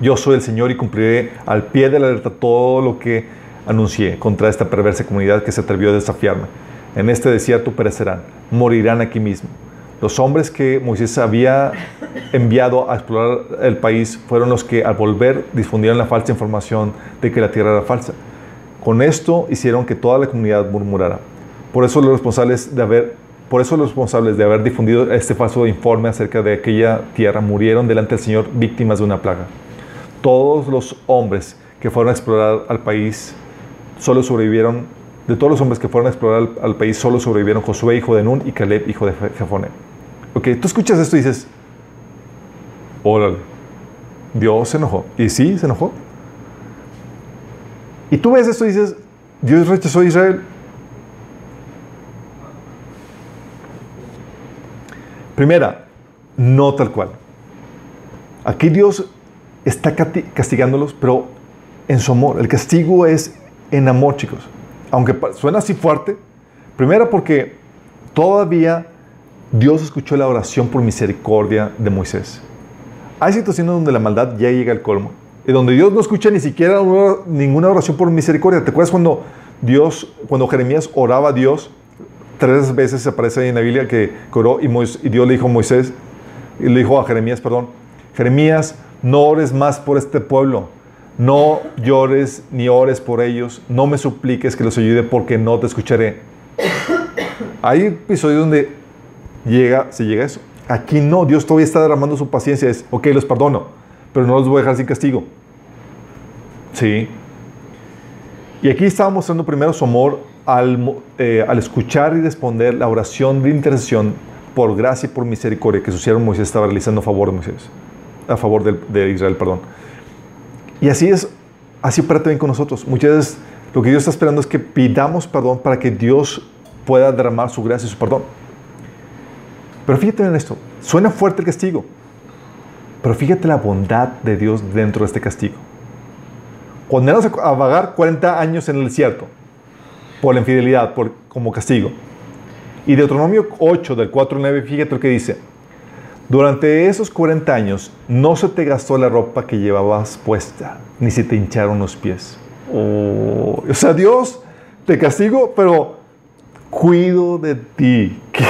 Yo soy el Señor y cumpliré al pie de la letra todo lo que anuncié contra esta perversa comunidad que se atrevió a desafiarme. En este desierto perecerán, morirán aquí mismo. Los hombres que Moisés había enviado a explorar el país fueron los que al volver difundieron la falsa información de que la tierra era falsa. Con esto hicieron que toda la comunidad murmurara. Por eso los responsables de haber, por eso los responsables de haber difundido este falso informe acerca de aquella tierra murieron delante del Señor víctimas de una plaga. Todos los hombres que fueron a explorar al país solo sobrevivieron, de todos los hombres que fueron a explorar al, país, solo sobrevivieron Josué, hijo de Nun, y Caleb, hijo de Jefoné. Ok, tú escuchas esto y dices, órale, Dios se enojó. Y sí, se enojó. Y tú ves esto y dices, Dios rechazó a Israel. Primera, no tal cual. Aquí Dios está castigándolos, pero en su amor. El castigo es en amor, chicos. Aunque suena así fuerte. Primera porque todavía Dios escuchó la oración por misericordia de Moisés. Hay situaciones donde la maldad ya llega al colmo y donde Dios no escucha ni siquiera ninguna oración por misericordia. ¿Te acuerdas cuando Dios, cuando Jeremías oraba a Dios, tres veces aparece ahí en la Biblia que oró y, y Dios le dijo a Moisés, y le dijo a Jeremías, perdón, Jeremías, no ores más por este pueblo, no llores ni ores por ellos, no me supliques que los ayude porque no te escucharé. Hay episodios donde llega, se llega eso. Aquí no, Dios todavía está derramando su paciencia, es, ok, los perdono, pero no los voy a dejar sin castigo. Sí. Y aquí estaba mostrando primero su amor al, eh, al, escuchar y responder la oración de intercesión por gracia y por misericordia que su siervo Moisés estaba realizando a favor de Moisés, a favor de, de Israel, perdón. Y así es, así opera también con nosotros. Muchas veces lo que Dios está esperando es que pidamos perdón para que Dios pueda derramar su gracia y su perdón. Pero fíjate en esto, suena fuerte el castigo, pero fíjate la bondad de Dios dentro de este castigo condenados a vagar 40 años en el desierto por la infidelidad, por, como castigo. Y Deuteronomio 8, del 4 al 9, fíjate lo que dice. Durante esos 40 años no se te gastó la ropa que llevabas puesta, ni se te hincharon los pies. Oh, o sea, Dios te castigo, pero cuido de ti. ¿Qué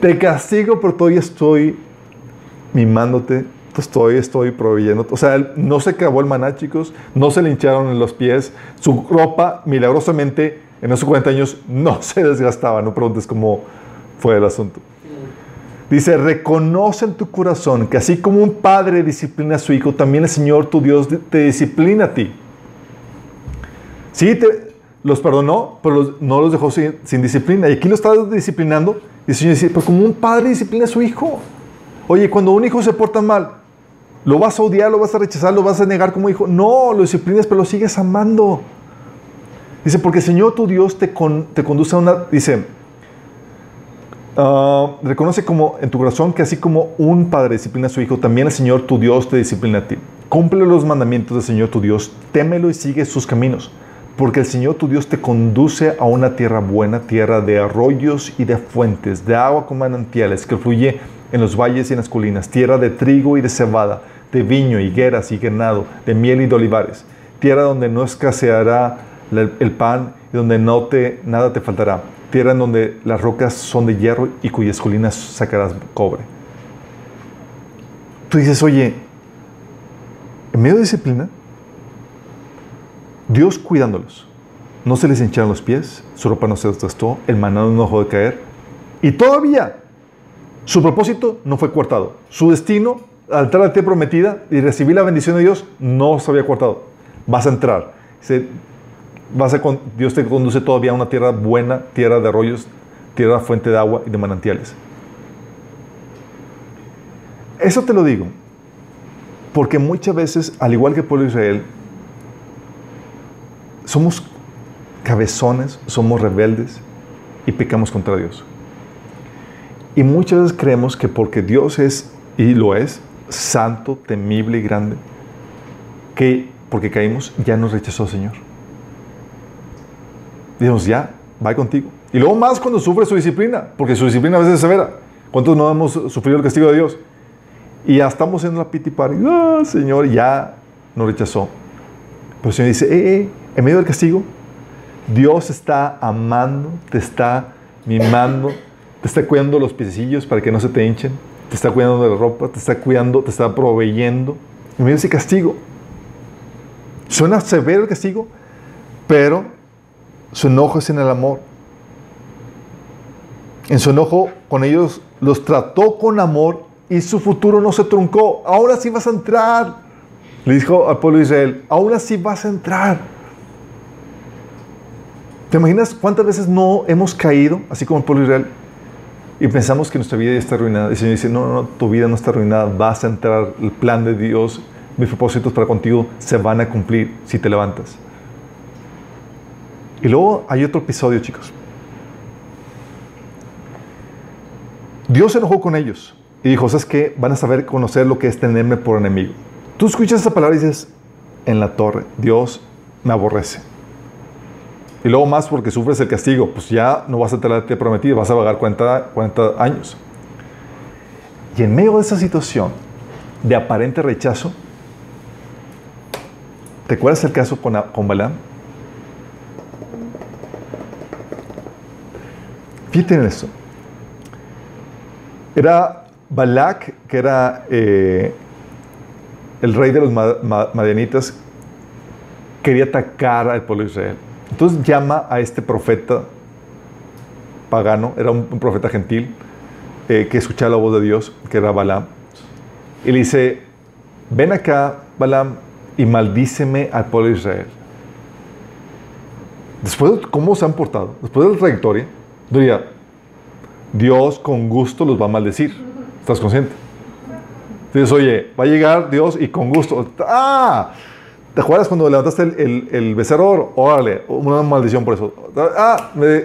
Te castigo, pero todavía estoy mimándote estoy, estoy proveyendo. O sea, no se acabó el maná, chicos, no se le hincharon en los pies, su ropa milagrosamente en esos 40 años no se desgastaba, no preguntes cómo fue el asunto. Dice, reconoce en tu corazón que así como un padre disciplina a su hijo, también el Señor tu Dios te disciplina a ti. Sí, te, los perdonó, pero no los dejó sin, disciplina. Y aquí lo está disciplinando. Y el Señor dice, pero como un padre disciplina a su hijo. Oye, cuando un hijo se porta mal, ¿Lo vas a odiar, lo vas a rechazar, lo vas a negar como hijo? No, lo disciplinas, pero lo sigues amando. Dice, porque el Señor tu Dios te, te conduce a una... Dice, ah, reconoce como en tu corazón que así como un padre disciplina a su hijo, también el Señor tu Dios te disciplina a ti. Cumple los mandamientos del Señor tu Dios, témelo y sigue sus caminos, porque el Señor tu Dios te conduce a una tierra buena, tierra de arroyos y de fuentes, de agua con manantiales que fluye en los valles y en las colinas, tierra de trigo y de cebada, de viño, higueras y ganado, de miel y de olivares, tierra donde no escaseará el pan y donde no te, nada te faltará, tierra en donde las rocas son de hierro y cuyas colinas sacarás cobre. Tú dices, oye, en medio de disciplina, Dios cuidándolos. No se les hincharon los pies, su ropa no se desgastó, el manado no dejó de caer. Y todavía, su propósito no fue cortado. Su destino, al entrar a la tierra prometida y recibir la bendición de Dios, no se había cortado. Vas a entrar. Dios te conduce todavía a una tierra buena, tierra de arroyos, tierra fuente de agua y de manantiales. Eso te lo digo, porque muchas veces, al igual que el pueblo de Israel, somos cabezones, somos rebeldes y pecamos contra Dios. Y muchas veces creemos que porque Dios es, y lo es, santo, temible y grande, que porque caímos ya nos rechazó Señor. Dijimos, ya, va contigo. Y luego más cuando sufre su disciplina, porque su disciplina a veces es severa. ¿Cuántos no hemos sufrido el castigo de Dios? Y ya estamos en la piti party. Ah, Señor, ya nos rechazó. Pero el Señor dice, eh, eh, en medio del castigo, Dios está amando, te está mimando, te está cuidando los piecillos para que no se te hinchen, te está cuidando de la ropa, te está cuidando, te está proveyendo. En medio de ese castigo. Suena severo el castigo, pero su enojo es en el amor. En su enojo con ellos los trató con amor y su futuro no se truncó. Ahora sí vas a entrar. Le dijo al pueblo de Israel, ahora sí vas a entrar. ¿Te imaginas cuántas veces no hemos caído, así como el pueblo de Israel, y pensamos que nuestra vida ya está arruinada? El Señor dice, no, no, no, tu vida no está arruinada, vas a entrar, el plan de Dios, mis propósitos para contigo se van a cumplir si te levantas. Y luego hay otro episodio, chicos. Dios se enojó con ellos y dijo, ¿sabes qué? Van a saber conocer lo que es tenerme por enemigo. Tú escuchas esa palabra y dices, en la torre, Dios me aborrece. Y luego más porque sufres el castigo, pues ya no vas a tener prometido, vas a pagar 40, 40 años. Y en medio de esa situación de aparente rechazo, ¿te acuerdas el caso con, con? Fíjate en eso. Era Balak, que era eh, el rey de los madianitas, quería atacar al pueblo de Israel. Entonces llama a este profeta pagano, era un, profeta gentil, eh, que escuchaba la voz de Dios, que era Balaam, y le dice, ven acá, Balaam, y maldíceme al pueblo de Israel. Después de cómo se han portado, después de la trayectoria, diría, Dios con gusto los va a maldecir. ¿Estás consciente? Dices, oye, va a llegar Dios y con gusto. ¡Ah! ¿Te acuerdas cuando levantaste el, el, becerro? Órale, una maldición por eso. Ah, me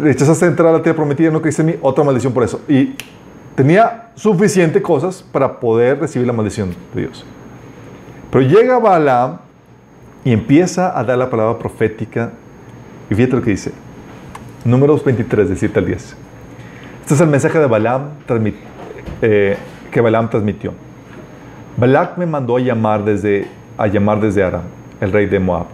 rechazaste entrar a la tierra prometida, no creíste en mí, otra maldición por eso. Y tenía suficiente cosas para poder recibir la maldición de Dios. Pero llega Balaam y empieza a dar la palabra profética. Y fíjate lo que dice. Números 23, de 7 al 10. Este es el mensaje de Balaam eh, que Balaam transmitió. Balak me mandó a llamar desde a llamar desde Aram, el rey de Moab.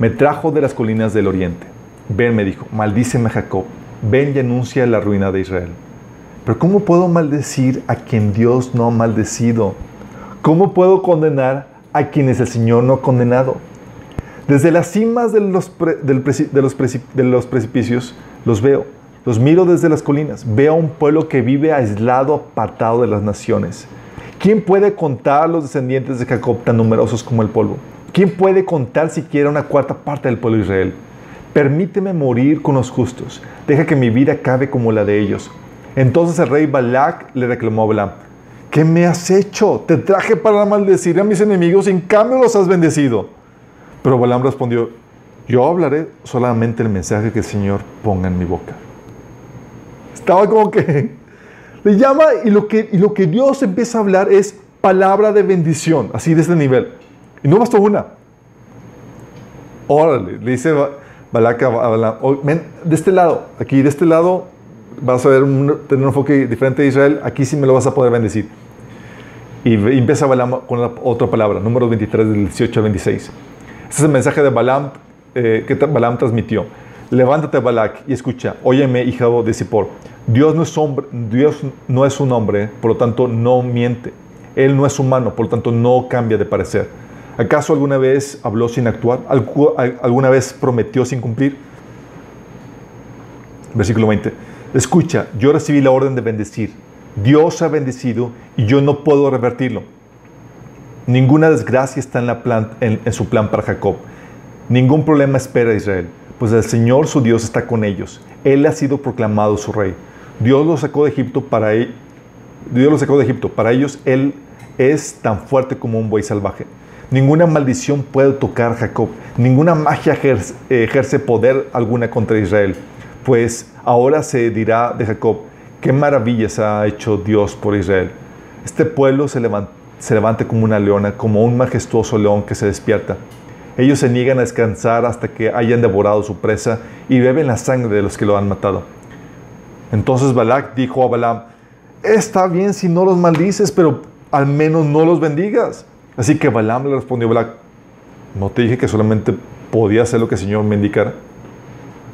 Me trajo de las colinas del oriente. Ven, me dijo, maldíceme Jacob. Ven y anuncia la ruina de Israel. Pero ¿cómo puedo maldecir a quien Dios no ha maldecido? ¿Cómo puedo condenar a quienes el Señor no ha condenado? Desde las cimas de los, de los, de los precipicios los veo. Los miro desde las colinas. Veo a un pueblo que vive aislado, apartado de las naciones ¿Quién puede contar los descendientes de Jacob tan numerosos como el polvo? ¿Quién puede contar siquiera una cuarta parte del pueblo de Israel? Permíteme morir con los justos. Deja que mi vida acabe como la de ellos. Entonces el rey Balak le reclamó a Balaam, ¿qué me has hecho? Te traje para maldecir a mis enemigos y en cambio los has bendecido. Pero Balaam respondió, yo hablaré solamente el mensaje que el Señor ponga en mi boca. Estaba como que le llama y lo, que, y lo que Dios empieza a hablar es palabra de bendición, así de este nivel. Y no bastó una. Órale, le dice Balak a ven, de este lado, aquí de este lado vas a ver tener un enfoque diferente de Israel, aquí sí me lo vas a poder bendecir. Y, empieza Balaam con otra palabra, número 23 del 18 al 26. Este es el mensaje de Balaam eh, que Balaam transmitió. levántate Balak y escucha, óyeme hijo de Zippor, Dios no es hombre, Dios no es un hombre, por lo tanto no miente. Él no es humano, por lo tanto no cambia de parecer. ¿Acaso alguna vez habló sin actuar? ¿Alguna vez prometió sin cumplir? Versículo 20. Escucha, yo recibí la orden de bendecir. Dios ha bendecido y yo no puedo revertirlo. Ninguna desgracia está en, la en, su plan para Jacob. Ningún problema espera a Israel, pues el Señor su Dios está con ellos. Él ha sido proclamado su rey. Dios los sacó de Egipto para él. Dios los sacó de Egipto. Para ellos Él es tan fuerte como un buey salvaje. Ninguna maldición puede tocar a Jacob. Ninguna magia ejerce, ejerce poder alguna contra Israel. Pues ahora se dirá de Jacob, qué maravillas ha hecho Dios por Israel. Este pueblo se levanta se levante como una leona, como un majestuoso león que se despierta. Ellos se niegan a descansar hasta que hayan devorado su presa y beben la sangre de los que lo han matado. Entonces Balak dijo a Balaam, está bien si no los maldices, pero al menos no los bendigas. Así que Balaam le respondió a Balak, ¿no te dije que solamente podía hacer lo que el Señor me indicara?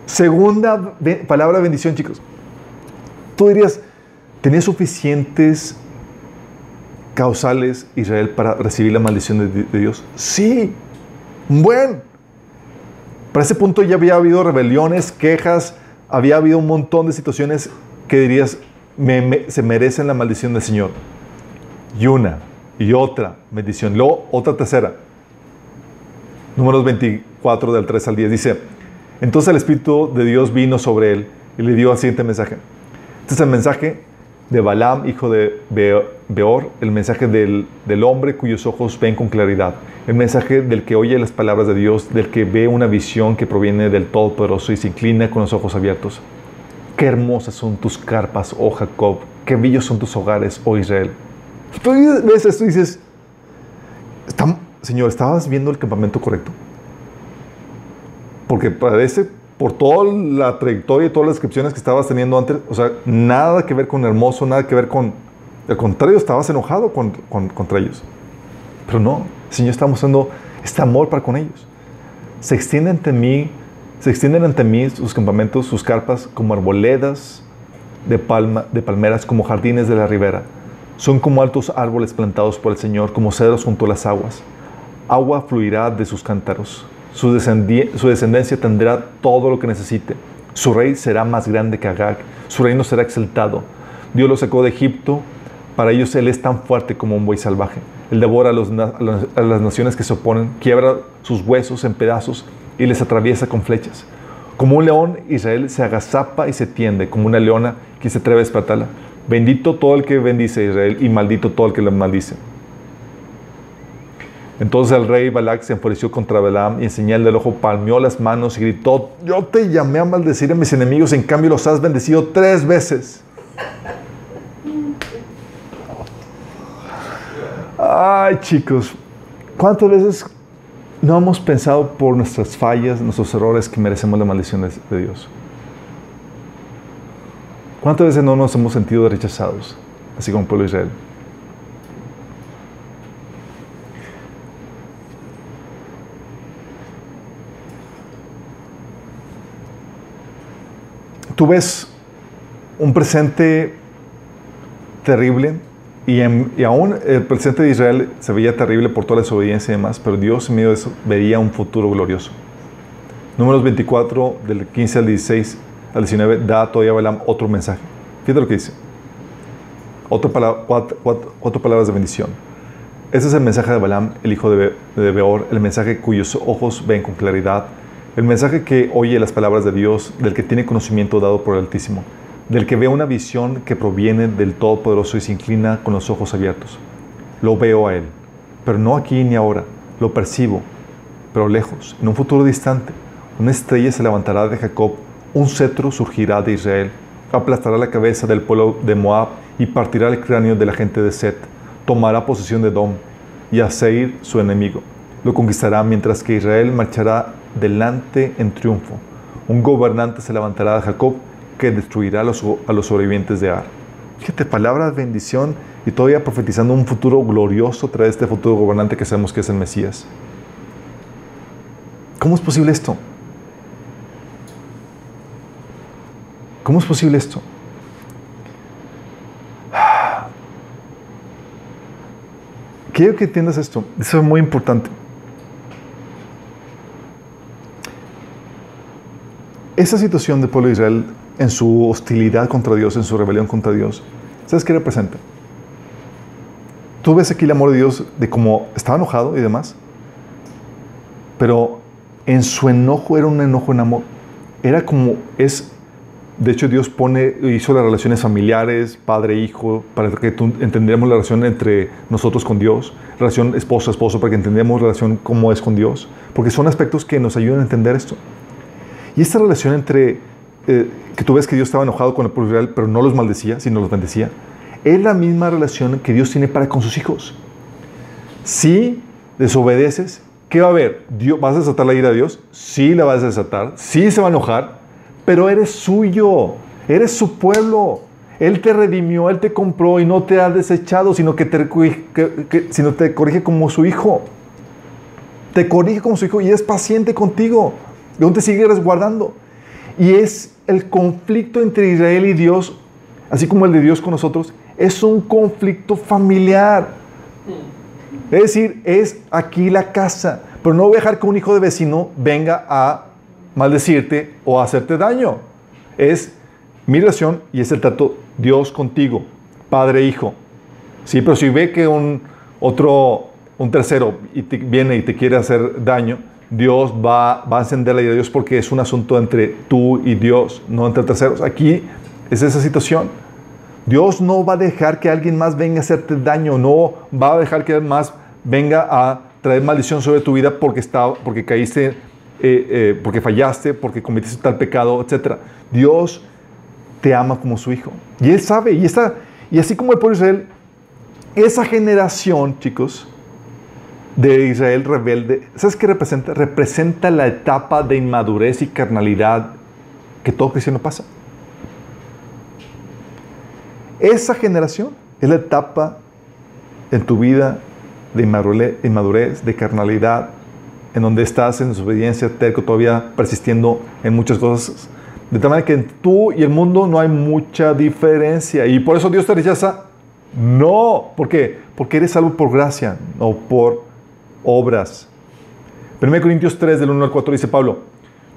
Segunda palabra bendición, chicos. Tú dirías, ¿tenía suficientes causales Israel para recibir la maldición de, Dios? Sí, bueno. Para ese punto ya había habido rebeliones, quejas, había habido un montón de situaciones que dirías, se merecen la maldición del Señor. Y una, y otra bendición. Luego, otra tercera. Números 24 del 3 al 10 dice, entonces el Espíritu de Dios vino sobre él y le dio el siguiente mensaje. Este es el mensaje de Balaam, hijo de Beor, el mensaje del, hombre cuyos ojos ven con claridad, el mensaje del que oye las palabras de Dios, del que ve una visión que proviene del Todopoderoso y se inclina con los ojos abiertos. Qué hermosas son tus carpas, oh Jacob, qué bellos son tus hogares, oh Israel. Tú ves esto y dices, Señor, ¿estabas viendo el campamento correcto? Porque parece por toda la trayectoria y todas las descripciones que estabas teniendo antes, o sea, nada que ver con hermoso, nada que ver con... Al contrario, estabas enojado con, contra ellos. Pero no, el Señor está mostrando este amor para con ellos. Se extienden ante mí, se extienden ante mí sus campamentos, sus carpas, como arboledas de, palma, de palmeras, como jardines de la ribera. Son como altos árboles plantados por el Señor, como cedros junto a las aguas. Agua fluirá de sus cántaros su, descendencia tendrá todo lo que necesite. Su rey será más grande que Agag. Su reino será exaltado. Dios lo sacó de Egipto. Para ellos Él es tan fuerte como un buey salvaje. Él devora a, las naciones que se oponen, quiebra sus huesos en pedazos y les atraviesa con flechas. Como un león, Israel se agazapa y se tiende, como una leona que se atreve a despertarla. Bendito todo el que bendice a Israel y maldito todo el que le maldice. Entonces el rey Balak se enfureció contra Balaam y en señal del ojo palmeó las manos y gritó, yo te llamé a maldecir a mis enemigos, en cambio los has bendecido tres veces. Ay chicos, ¿cuántas veces no hemos pensado por nuestras fallas, nuestros errores que merecemos la maldición de, Dios? ¿Cuántas veces no nos hemos sentido rechazados, así como el pueblo de Israel? tú ves un presente terrible y, aún el presente de Israel se veía terrible por toda la desobediencia y demás, pero Dios en medio de eso veía un futuro glorioso. Números 24, del 15 al 16 al 19, da todavía Balaam otro mensaje. Fíjate lo que dice. Otra palabra, cuatro, palabras de bendición. Ese es el mensaje de Balaam, el hijo de, de Beor, el mensaje cuyos ojos ven con claridad el mensaje que oye las palabras de Dios, del que tiene conocimiento dado por el Altísimo, del que ve una visión que proviene del Todopoderoso y se inclina con los ojos abiertos. Lo veo a Él, pero no aquí ni ahora, lo percibo, pero lejos, en un futuro distante. Una estrella se levantará de Jacob, un cetro surgirá de Israel, aplastará la cabeza del pueblo de Moab y partirá el cráneo de la gente de Set, tomará posesión de Dom y a Seir su enemigo. Lo conquistará mientras que Israel marchará delante en triunfo. Un gobernante se levantará de Jacob que destruirá a los, sobrevivientes de Ar. Fíjate, palabra de bendición y todavía profetizando un futuro glorioso tras este futuro gobernante que sabemos que es el Mesías. ¿Cómo es posible esto? ¿Cómo es posible esto? Quiero que entiendas esto. Eso es muy importante. Esa situación del pueblo de Israel en su hostilidad contra Dios, en su rebelión contra Dios, ¿sabes qué representa? Tú ves aquí el amor de Dios de cómo estaba enojado y demás, pero en su enojo era un enojo en amor. Era como es de hecho, Dios pone, hizo las relaciones familiares, padre-hijo, para que entendiéramos la relación entre nosotros con Dios, relación esposo-esposo, para que entendamos la relación cómo es con Dios, porque son aspectos que nos ayudan a entender esto. Y esta relación entre, eh, que tú ves que Dios estaba enojado con el pueblo Israel, pero no los maldecía, sino los bendecía, es la misma relación que Dios tiene para con sus hijos. Si desobedeces, ¿qué va a haber? Dios, ¿Vas a desatar la ira de Dios? Sí la vas a desatar, sí se va a enojar, pero eres suyo, eres su pueblo. Él te redimió, Él te compró y no te ha desechado, sino que te, sino te corrige como su hijo. Te corrige como su hijo y es paciente contigo. Aún te sigue resguardando. Y es el conflicto entre Israel y Dios, así como el de Dios con nosotros, es un conflicto familiar. Es decir, es aquí la casa. Pero no voy a dejar que un hijo de vecino venga a maldecirte o hacerte daño. Es mi relación y es el trato Dios contigo, Padre, Hijo. Sí, pero si ve que un otro, un tercero y viene y te quiere hacer daño, Dios va, a encender la de Dios porque es un asunto entre tú y Dios, no entre terceros. Aquí es esa situación. Dios no va a dejar que alguien más venga a hacerte daño, no va a dejar que alguien más venga a traer maldición sobre tu vida porque, está, porque caíste eh, eh, porque fallaste, porque cometiste tal pecado, etc. Dios te ama como su hijo. Y Él sabe, y, está, y así como el pueblo de Israel, esa generación, chicos, de Israel rebelde, ¿sabes qué representa? Representa la etapa de inmadurez y carnalidad que todo cristiano pasa. Esa generación es la etapa en tu vida de inmadurez, de carnalidad, en donde estás en desobediencia, terco, todavía persistiendo en muchas cosas. De tal manera que tú y el mundo no hay mucha diferencia. Y por eso Dios te rechaza. No. ¿Por qué? Porque eres salvo por gracia, no por obras. 1 Corintios 3, del 1 al 4 dice Pablo,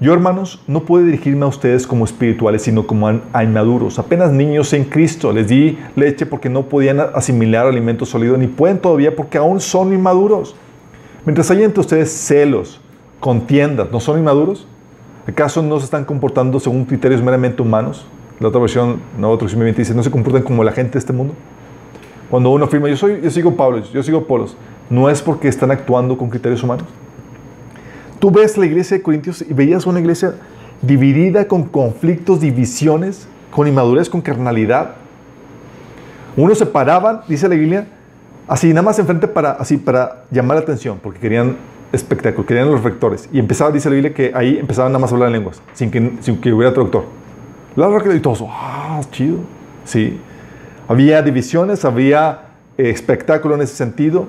yo hermanos no puedo dirigirme a ustedes como espirituales, sino como a inmaduros, apenas niños en Cristo. Les di leche porque no podían asimilar alimento sólido, ni pueden todavía porque aún son inmaduros. Mientras hay entre ustedes celos, contiendas, ¿no son inmaduros? ¿Acaso no se están comportando según criterios meramente humanos? La otra versión, Nueva Traducción dice, ¿no se comportan como la gente de este mundo? Cuando uno afirma, yo, soy, yo sigo Pablo, yo sigo Polos, no es porque están actuando con criterios humanos. Tú ves la iglesia de Corintios y veías una iglesia dividida con conflictos, divisiones, con inmadurez, con carnalidad. Unos se paraban, dice la Biblia, así nada más enfrente para, así, para llamar la atención, porque querían espectáculo, querían los rectores. Y empezaba, dice la Biblia, que ahí empezaban nada más a hablar en lenguas, sin que, sin que hubiera traductor. La y todos, ah, chido. Sí. Había divisiones, había eh, espectáculo en ese sentido.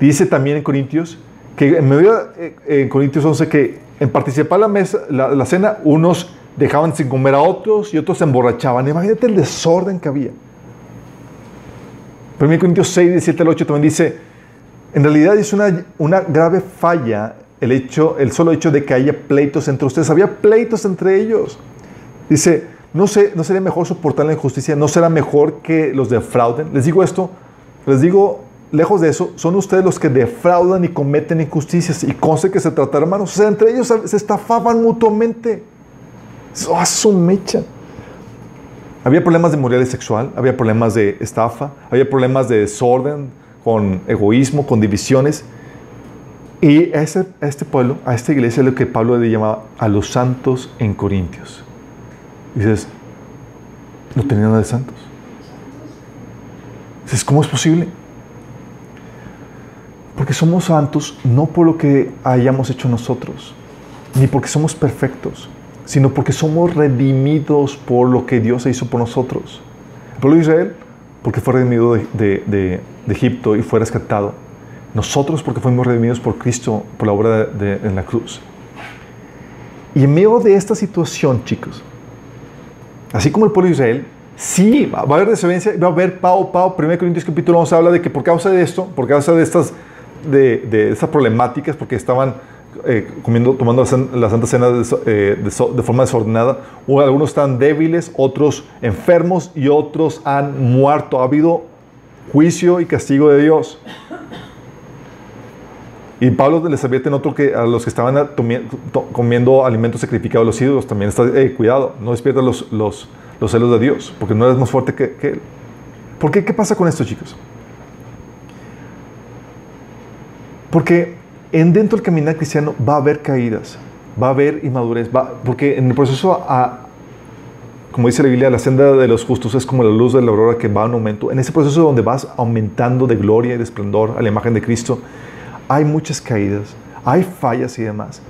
Dice también en Corintios que en medio eh, en Corintios 11 que en participar la mesa, la, la cena, unos dejaban sin comer a otros y otros se emborrachaban. Imagínate el desorden que había. 1 Corintios 6, 17 al 8 también dice, en realidad es una, una grave falla el, hecho, el solo hecho de que haya pleitos entre ustedes. Había pleitos entre ellos. Dice, no, sé, no sería mejor soportar la injusticia, no será mejor que los defrauden. Les digo esto, les digo, lejos de eso, son ustedes los que defraudan y cometen injusticias. Y conste que se trata, hermanos, o sea, entre ellos se estafaban mutuamente. A su. Había problemas de moralidad sexual, había problemas de estafa, había problemas de desorden, con egoísmo, con divisiones. Y a, este pueblo, a esta iglesia, es lo que Pablo le llamaba a los santos en Corintios. dices, no tenían nada de santos. Dices, ¿cómo es posible? Porque somos santos no por lo que hayamos hecho nosotros, ni porque somos perfectos, sino porque somos redimidos por lo que Dios hizo por nosotros. El pueblo de Israel, porque fue redimido de, Egipto y fue rescatado. Nosotros, porque fuimos redimidos por Cristo, por la obra de, en la cruz. Y en medio de esta situación, chicos, así como el pueblo de Israel, sí, va a haber desobediencia, va a haber pao, pao. 1 Corintios capítulo 11 habla de que por causa de esto, por causa de estas, de, estas problemáticas, porque estaban eh, comiendo, tomando la, Santa Cena eh, de, forma desordenada, algunos están débiles, otros enfermos y otros han muerto. Ha habido juicio y castigo de Dios. Y Pablo les advierte en otro que a los que estaban comiendo alimentos sacrificados a los ídolos también está, eh, cuidado, no despierta los, los, los, celos de Dios, porque no eres más fuerte que, que Él. ¿Por qué? ¿Qué pasa con esto, chicos? Porque en dentro del caminar cristiano va a haber caídas, va a haber inmadurez, va, porque en el proceso, a, como dice la Biblia, la senda de los justos es como la luz de la aurora que va en aumento. En ese proceso donde vas aumentando de gloria y de esplendor a la imagen de Cristo, hay muchas caídas, hay fallas y demás.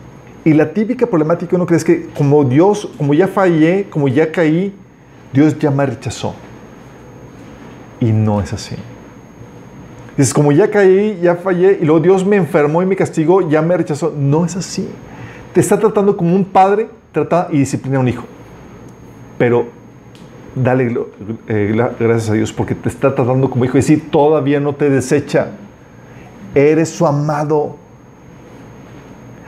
Y la típica problemática uno cree es que como Dios, como ya fallé, como ya caí, Dios ya me rechazó. Y no es así. Dices, como ya caí, ya fallé, y luego Dios me enfermó y me castigó, ya me rechazó. No es así. Te está tratando como un padre trata y disciplina a un hijo. Pero dale eh, gracias a Dios porque te está tratando como hijo y si todavía no te desecha. Eres su amado.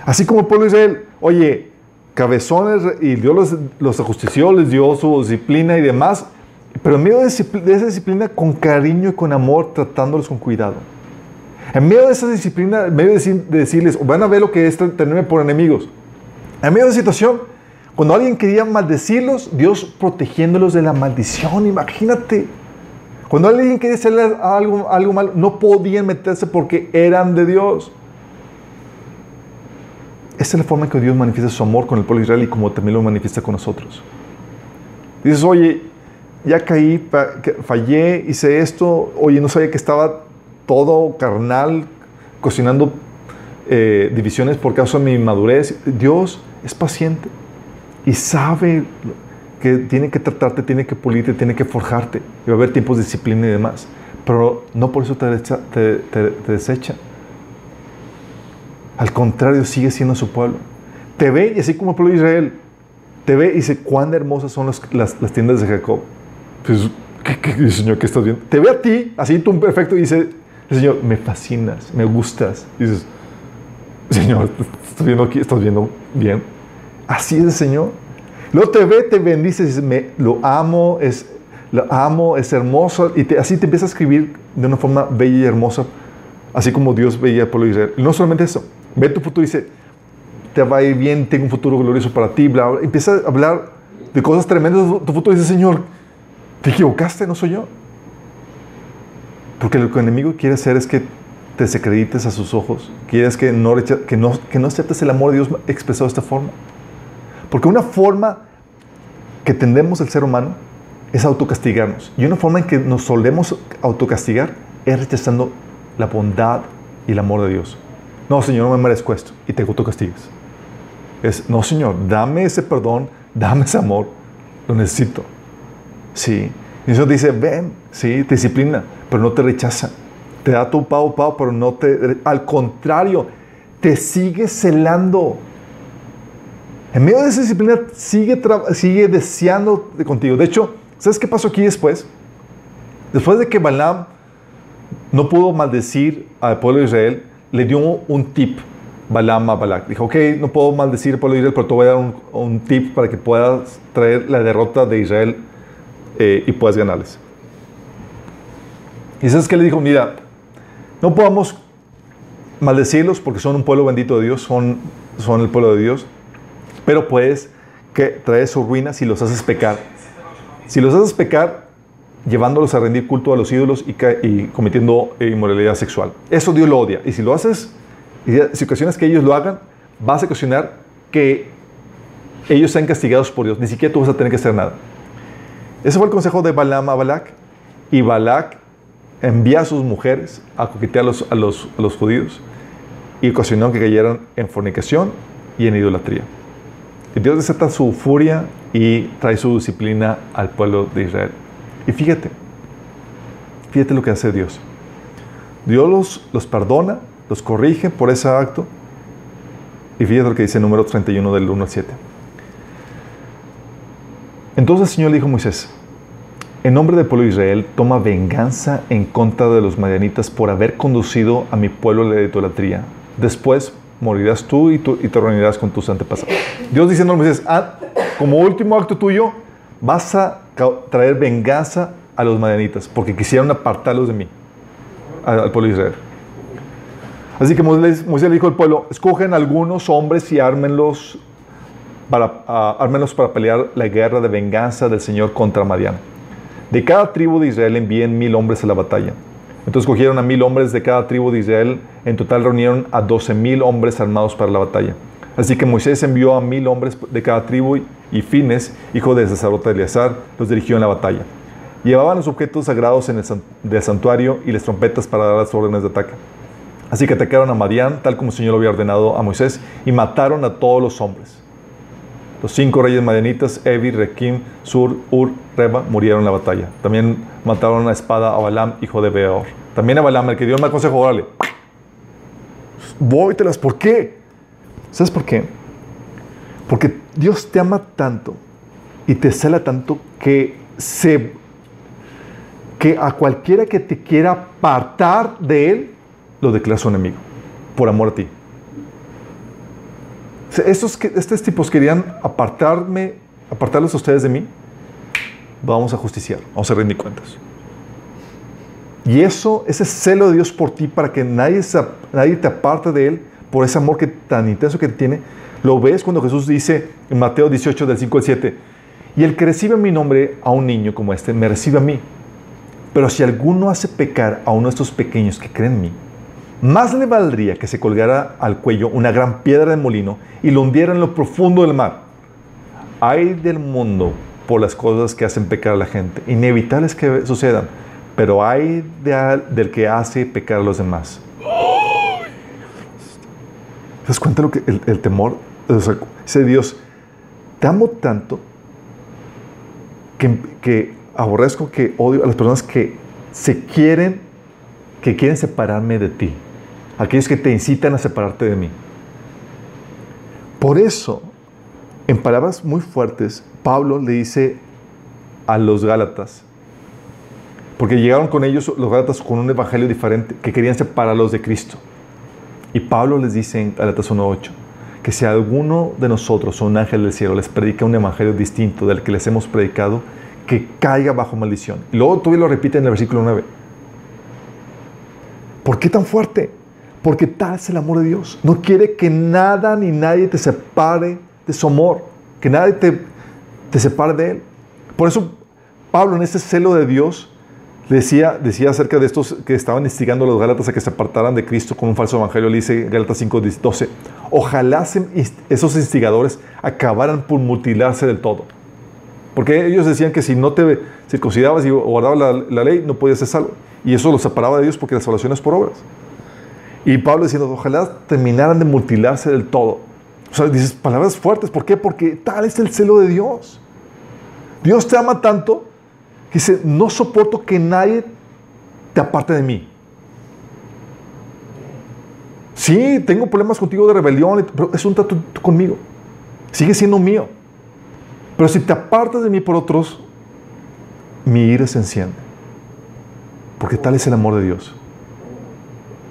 Así como el pueblo Israel, oye, cabezones, y Dios los, los ajustició, les dio su disciplina y demás, pero en medio de, esa disciplina, con cariño y con amor, tratándolos con cuidado. En medio de esa disciplina, en medio de, decirles, van a ver lo que es tenerme por enemigos. En medio de esa situación, cuando alguien quería maldecirlos, Dios protegiéndolos de la maldición, imagínate. Cuando alguien quería hacerles algo, algo malo, no podían meterse porque eran de Dios. Esa es la forma en que Dios manifiesta su amor con el pueblo de Israel y como también lo manifiesta con nosotros. Dices, oye, ya caí, fallé, hice esto, oye, no sabía que estaba todo carnal, cocinando eh, divisiones por causa de mi madurez. Dios es paciente y sabe que tiene que tratarte, tiene que pulirte, tiene que forjarte. Y va a haber tiempos de disciplina y demás. Pero no por eso te, desecha. Al contrario, sigue siendo su pueblo. Te ve, y así como el pueblo de Israel, te ve y dice, cuán hermosas son las tiendas de Jacob. Pues, ¿qué, Señor, ¿qué estás viendo? Te ve a ti, así tú perfecto, y dice, Señor, me fascinas, me gustas. Y dices, Señor, estás viendo aquí, estás viendo bien. Así es el Señor. Luego te ve, te bendice, dices, me, lo amo, es, lo amo, es hermoso. Y así te empieza a escribir de una forma bella y hermosa, así como Dios veía al pueblo de Israel. Y no solamente eso, ve tu futuro y dice, te va a ir bien, tengo un futuro glorioso para ti, bla, bla. Empieza a hablar de cosas tremendas. Tu futuro dice, Señor, te equivocaste, no soy yo. Porque lo que el enemigo quiere hacer es que te desacredites a sus ojos. Quieres que no, que, no, que no aceptes el amor de Dios expresado de esta forma. Porque una forma que tendemos el ser humano es autocastigarnos. Y una forma en que nos solemos autocastigar es rechazando la bondad y el amor de Dios. No, Señor, no me merezco esto. Y te autocastigas. Es, no, Señor, dame ese perdón, dame ese amor. Lo necesito. Sí. Y eso dice, ven, sí, te disciplina, pero no te rechaza. Te da tu pavo, pavo, pero no te... Al contrario, te sigue celando. En medio de esa disciplina sigue, sigue deseando de contigo. De hecho, ¿sabes qué pasó aquí después? Después de que Balaam no pudo maldecir al pueblo de Israel, le dio un tip Balaam a Balak. Dijo, ok, no puedo maldecir al pueblo de Israel, pero te voy a dar un, un tip para que puedas traer la derrota de Israel eh, y puedes ganarles. Y sabes que le dijo, mira, no podamos maldecirlos porque son un pueblo bendito de Dios, son, son el pueblo de Dios, pero puedes que traes su ruina si los haces pecar. Si los haces pecar, llevándolos a rendir culto a los ídolos y, y cometiendo inmoralidad sexual. Eso Dios lo odia. Y si lo haces, si ocasionas que ellos lo hagan, vas a ocasionar que ellos sean castigados por Dios. Ni siquiera tú vas a tener que hacer nada. Ese fue el consejo de Balaam a Balak. Y Balak envía a sus mujeres a coquetear a los, judíos y ocasionó que cayeran en fornicación y en idolatría. Y Dios desata su furia y trae su disciplina al pueblo de Israel. Y fíjate, fíjate lo que hace Dios. Dios los, los perdona, los corrige por ese acto. Y fíjate lo que dice el número 31 del 1 al 7. Entonces el Señor le dijo a Moisés, en nombre del pueblo de Israel, toma venganza en contra de los madianitas por haber conducido a mi pueblo a la idolatría. Después morirás tú y, tú, y te reunirás con tus antepasados. Dios diciendo a Moisés, ah, como último acto tuyo, vas a traer venganza a los madianitas porque quisieron apartarlos de mí, al pueblo de Israel. Así que Moisés, le dijo al pueblo, escogen algunos hombres y ármenlos para, ármenlos para pelear la guerra de venganza del Señor contra Madián. De cada tribu de Israel envíen mil hombres a la batalla. Entonces cogieron a mil hombres de cada tribu de Israel. En total reunieron a doce mil hombres armados para la batalla. Así que Moisés envió a mil hombres de cada tribu y Fines, hijo de sacerdote Eleazar, los dirigió en la batalla. Llevaban los objetos sagrados en el santuario y las trompetas para dar las órdenes de ataque. Así que atacaron a Madián, tal como el Señor lo había ordenado a Moisés, y mataron a todos los hombres. Los cinco reyes madianitas, Evi, Requim, Sur, Ur, Reba, murieron en la batalla. También mataron a espada a Balaam, hijo de Beor. También a Balaam, el que dio un consejo, órale, vóytelas. ¿Por qué? ¿Sabes por qué? Porque Dios te ama tanto y te cela tanto que se que a cualquiera que te quiera apartar de él, lo declara su enemigo, por amor a ti. Estos, estos tipos querían apartarme, apartarlos a ustedes de mí. Vamos a justiciar, vamos a rendir cuentas. Y eso, ese celo de Dios por ti, para que nadie, nadie te aparte de Él, por ese amor que, tan intenso que tiene, lo ves cuando Jesús dice en Mateo 18, del 5 al 7, y el que recibe mi nombre a un niño como este, me recibe a mí. Pero si alguno hace pecar a uno de estos pequeños que creen en mí, más le valdría que se colgara al cuello una gran piedra de molino y lo hundiera en lo profundo del mar. Hay del mundo por las cosas que hacen pecar a la gente, inevitables que sucedan, pero hay del que hace pecar a los demás. ¿Te das cuenta lo que el, temor? dice Dios, te amo tanto que, que aborrezco, que odio a las personas que se quieren, que quieren separarme de ti aquellos que te incitan a separarte de mí. Por eso, en palabras muy fuertes, Pablo le dice a los Gálatas, porque llegaron con ellos los Gálatas con un evangelio diferente, que querían separarlos de Cristo. Y Pablo les dice en Gálatas 1.8, que si alguno de nosotros o un ángel del cielo les predica un evangelio distinto del que les hemos predicado, que caiga bajo maldición. Y luego todavía lo repite en el versículo 9. ¿Por qué tan fuerte? Porque tal es el amor de Dios. No quiere que nada ni nadie te separe de su amor, que nadie te, te separe de Él. Por eso Pablo en ese celo de Dios decía, decía acerca de estos que estaban instigando a los Gálatas a que se apartaran de Cristo con un falso evangelio. Le dice Gálatas 5:12, ojalá esos instigadores acabaran por mutilarse del todo. Porque ellos decían que si no te circuncidabas y guardabas la, la ley, no podías ser salvo. Y eso los separaba de Dios porque la salvación es por obras. Y Pablo diciendo, ojalá terminaran de mutilarse del todo. O sea, dices palabras fuertes. ¿Por qué? Porque tal es el celo de Dios. Dios te ama tanto que dice, no soporto que nadie te aparte de mí. Sí, tengo problemas contigo de rebelión, pero es un trato conmigo. Sigue siendo mío. Pero si te apartas de mí por otros, mi ira se enciende. Porque tal es el amor de Dios.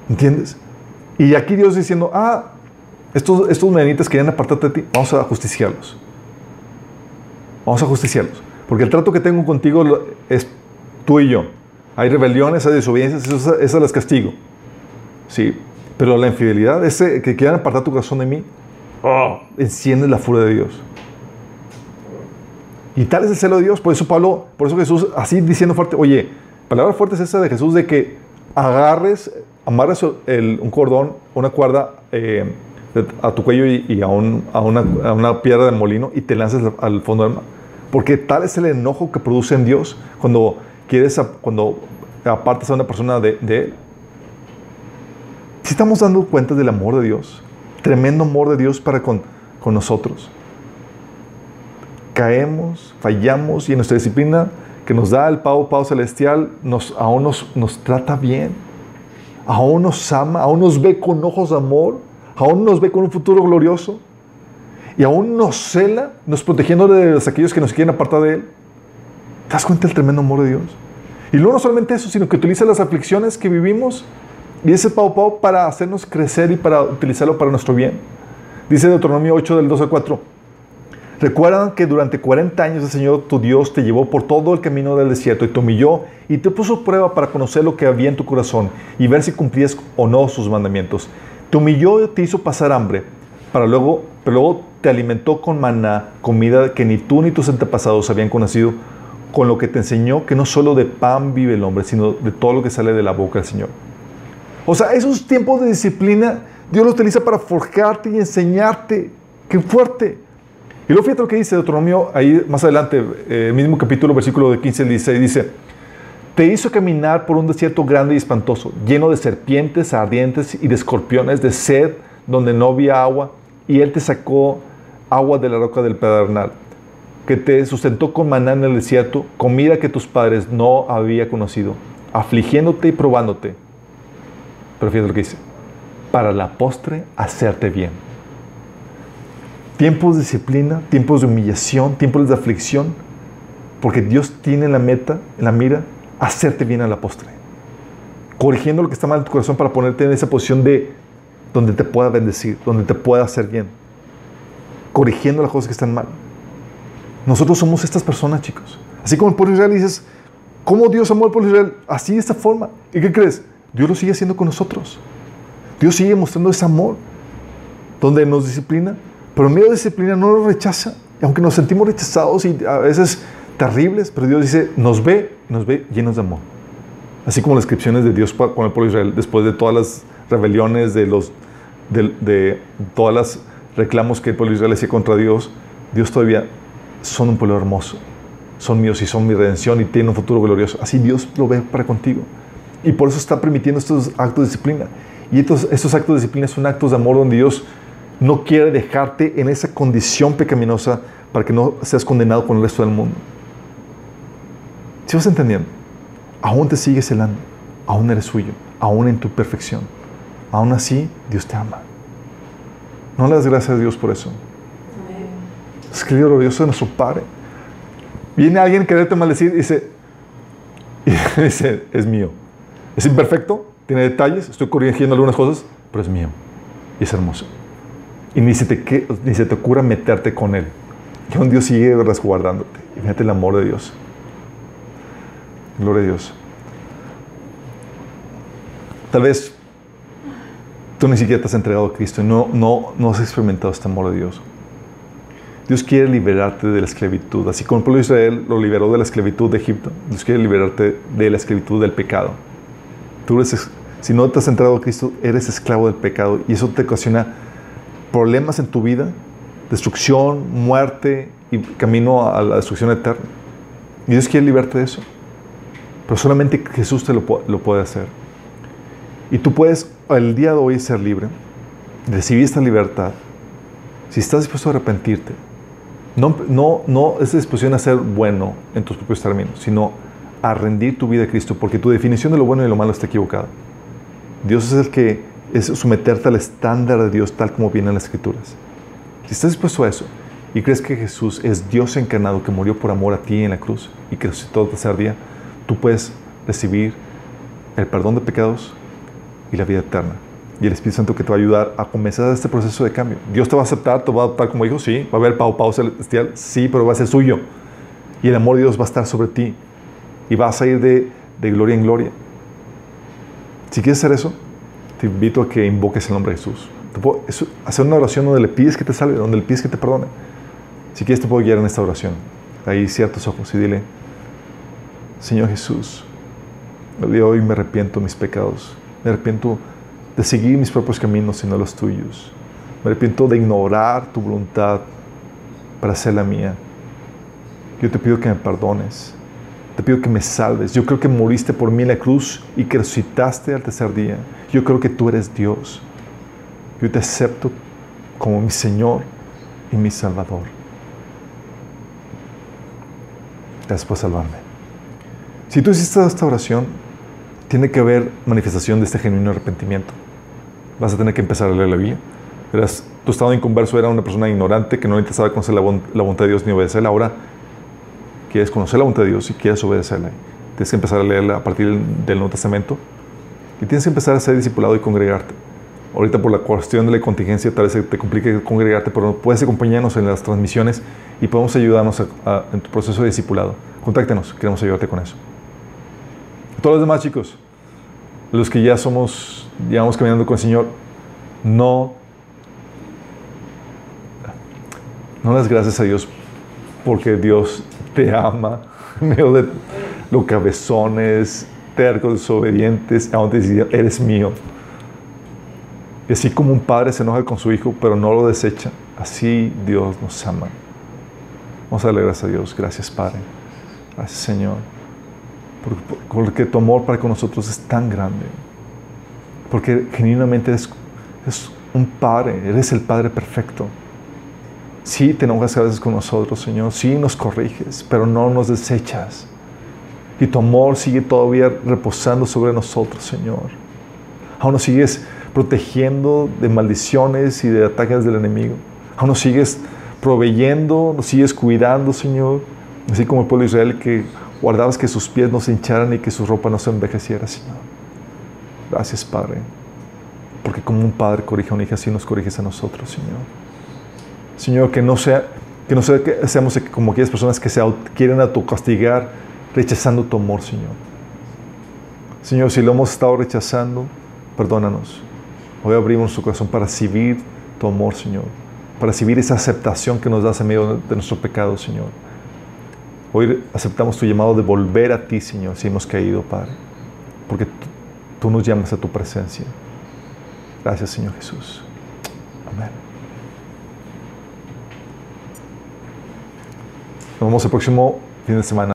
¿Entiendes? Y aquí Dios diciendo, ah, estos, estos medianitas querían apartarte de ti, vamos a justiciarlos. Vamos a justiciarlos. Porque el trato que tengo contigo es tú y yo. Hay rebeliones, hay desobediencias, esas, las castigo. Sí. Pero la infidelidad, ese que quieran apartar tu corazón de mí, oh, enciende la furia de Dios. Y tal es el celo de Dios. Por eso Pablo, por eso Jesús, así diciendo fuerte, oye, palabra fuerte es esa de Jesús de que agarres amarras un cordón, una cuerda eh, a tu cuello y, a, una, piedra de molino y te lanzas al fondo del mar. Porque tal es el enojo que produce en Dios cuando quieres, cuando apartas a una persona de, Él. Si estamos dando cuenta del amor de Dios, tremendo amor de Dios para con, nosotros. Caemos, fallamos y en nuestra disciplina que nos da el Pavo Pavo Celestial aún nos trata bien aún nos ama, aún nos ve con ojos de amor, aún nos ve con un futuro glorioso. y aún nos cela, nos protegiendo de los aquellos que nos quieren apartar de Él. ¿Te das cuenta del tremendo amor de Dios? Y luego no solamente eso, sino que utiliza las aflicciones que vivimos y ese pau pau para hacernos crecer y para utilizarlo para nuestro bien. Dice Deuteronomio 8 del 2 al 4. Recuerdan que durante 40 años el Señor tu Dios te llevó por todo el camino del desierto y te humilló y te puso prueba para conocer lo que había en tu corazón y ver si cumplías o no sus mandamientos. Te humilló y te hizo pasar hambre, para luego, pero luego te alimentó con maná, comida que ni tú ni tus antepasados habían conocido, con lo que te enseñó que no solo de pan vive el hombre, sino de todo lo que sale de la boca del Señor. O sea, esos tiempos de disciplina Dios los utiliza para forjarte y enseñarte. ¡Qué fuerte! Y luego fíjate lo que dice Deuteronomio, ahí más adelante, eh, mismo capítulo, versículo de 15 al 16, dice, te hizo caminar por un desierto grande y espantoso, lleno de serpientes ardientes y de escorpiones, de sed, donde no había agua, y él te sacó agua de la roca del pedernal, que te sustentó con maná en el desierto, comida que tus padres no habían conocido, afligiéndote y probándote. Pero fíjate lo que dice, para la postre hacerte bien tiempos de disciplina, tiempos de humillación, tiempos de aflicción, porque Dios tiene la meta, la mira, hacerte bien a la postre. Corrigiendo lo que está mal en tu corazón para ponerte en esa posición de donde te pueda bendecir, donde te pueda hacer bien. Corrigiendo las cosas que están mal. Nosotros somos estas personas, chicos. Así como el pueblo Israel dices, ¿cómo Dios amó al pueblo Israel? Así de esta forma. ¿Y qué crees? Dios lo sigue haciendo con nosotros. Dios sigue mostrando ese amor, donde nos disciplina, pero en medio disciplina no nos rechaza. Aunque nos sentimos rechazados y a veces terribles, pero Dios dice, nos ve, nos ve llenos de amor. Así como las descripciones de Dios con el pueblo de Israel, después de todas las rebeliones, de, los, de todas las reclamos que el pueblo de Israel hacía contra Dios, Dios todavía son un pueblo hermoso. Son míos y son mi redención y tienen un futuro glorioso. Así Dios lo ve para contigo. Y por eso está permitiendo estos actos de disciplina. Y estos, estos actos de disciplina son actos de amor donde Dios no quiere dejarte en esa condición pecaminosa para que no seas condenado con el resto del mundo. Si vas entendiendo, aún te sigues celando, aún eres suyo, aún en tu perfección. Aún así, Dios te ama. No le das gracias a Dios por eso. Es que Dios glorioso de nuestro Padre. Viene alguien que quererte maldecir y dice, y dice, es mío. Es imperfecto, tiene detalles, estoy corrigiendo algunas cosas, pero es mío. Y es hermoso y ni se te, ni se te ocurra meterte con Él. Y un Dios sigue resguardándote. Y fíjate el amor de Dios. Gloria a Dios. Tal vez tú ni siquiera te has entregado a Cristo y no, no, no has experimentado este amor de Dios. Dios quiere liberarte de la esclavitud. Así como el pueblo de Israel lo liberó de la esclavitud de Egipto, Dios quiere liberarte de la esclavitud del pecado. Tú eres, si no te has entregado a Cristo, eres esclavo del pecado y eso te ocasiona problemas en tu vida, destrucción, muerte y camino a la destrucción eterna. Y Dios quiere liberarte de eso. Pero solamente Jesús te lo, lo puede hacer. Y tú puedes el día de hoy ser libre, recibir esta libertad, si estás dispuesto a arrepentirte. No, no, no es disposición a ser bueno en tus propios términos, sino a rendir tu vida a Cristo, porque tu definición de lo bueno y lo malo está equivocada. Dios es el que es someterte al estándar de Dios tal como viene en las Escrituras. Si estás dispuesto a eso y crees que Jesús es Dios encarnado que murió por amor a ti en la cruz y que resucitó el tercer día, tú puedes recibir el perdón de pecados y la vida eterna. Y el Espíritu Santo que te va a ayudar a comenzar este proceso de cambio. Dios te va a aceptar, te va a adoptar como hijo, sí. Va a haber pau pau celestial, sí, pero va a ser suyo. Y el amor de Dios va a estar sobre ti. Y vas a ir de, de gloria en gloria. Si quieres hacer eso, te invito a que invoques el nombre de Jesús. hacer una oración donde le pides que te salve, donde le pides que te perdone. Si quieres te puedo guiar en esta oración. Ahí ciertos ojos y dile, Señor Jesús, el día de hoy me arrepiento de mis pecados. Me arrepiento de seguir mis propios caminos y no los tuyos. Me arrepiento de ignorar tu voluntad para hacer la mía. Yo te pido que me perdones. Te pido que me salves. Yo creo que moriste por mí en la cruz y que resucitaste al tercer día. Yo creo que tú eres Dios. Yo te acepto como mi Señor y mi Salvador. Gracias por salvarme. Si tú hiciste esta oración, tiene que haber manifestación de este genuino arrepentimiento. Vas a tener que empezar a leer la Biblia. Verás tu estado inconverso era una persona ignorante que no le interesaba conocer la, la voluntad de Dios ni obedecerla. Ahora quieres conocer la voluntad de Dios y quieres obedecerla. Tienes que empezar a leerla a partir del Nuevo Testamento y tienes que empezar a ser discipulado y congregarte. Ahorita por la cuestión de la contingencia tal vez te complique congregarte, pero puedes acompañarnos en las transmisiones y podemos ayudarnos en tu proceso de discipulado. Contáctenos, queremos ayudarte con eso. Todos los demás chicos, los que ya somos, ya vamos caminando con el Señor, no, no das gracias a Dios porque Dios te ama, medio de los cabezones, tercos, desobedientes, aún te dice, eres mío. Y así como un padre se enoja con su hijo, pero no lo desecha, así Dios nos ama. Vamos a darle gracias a Dios. Gracias, Padre. Gracias, Señor. Porque, tu amor para con nosotros es tan grande. Porque genuinamente eres, un Padre. Eres el Padre perfecto. Sí, te enojas a veces con nosotros, Señor. Sí, nos corriges, pero no nos desechas. Y tu amor sigue todavía reposando sobre nosotros, Señor. Aún nos sigues protegiendo de maldiciones y de ataques del enemigo. Aún nos sigues proveyendo, nos sigues cuidando, Señor. Así como el pueblo de Israel que guardabas que sus pies no se hincharan y que su ropa no se envejeciera, Señor. Gracias, Padre. Porque como un padre corrige a un hijo, así nos corriges a nosotros, Señor. Señor, que no sea que no sea que seamos como aquellas personas que se quieren autocastigar rechazando tu amor, Señor. Señor, si lo hemos estado rechazando, perdónanos. Hoy abrimos su corazón para recibir tu amor, Señor, para recibir esa aceptación que nos das en medio de nuestro pecado, Señor. Hoy aceptamos tu llamado de volver a ti, Señor, si hemos caído, Padre, porque tú, nos llamas a tu presencia. Gracias, Señor Jesús. Amén. Nos vemos el próximo fin de semana.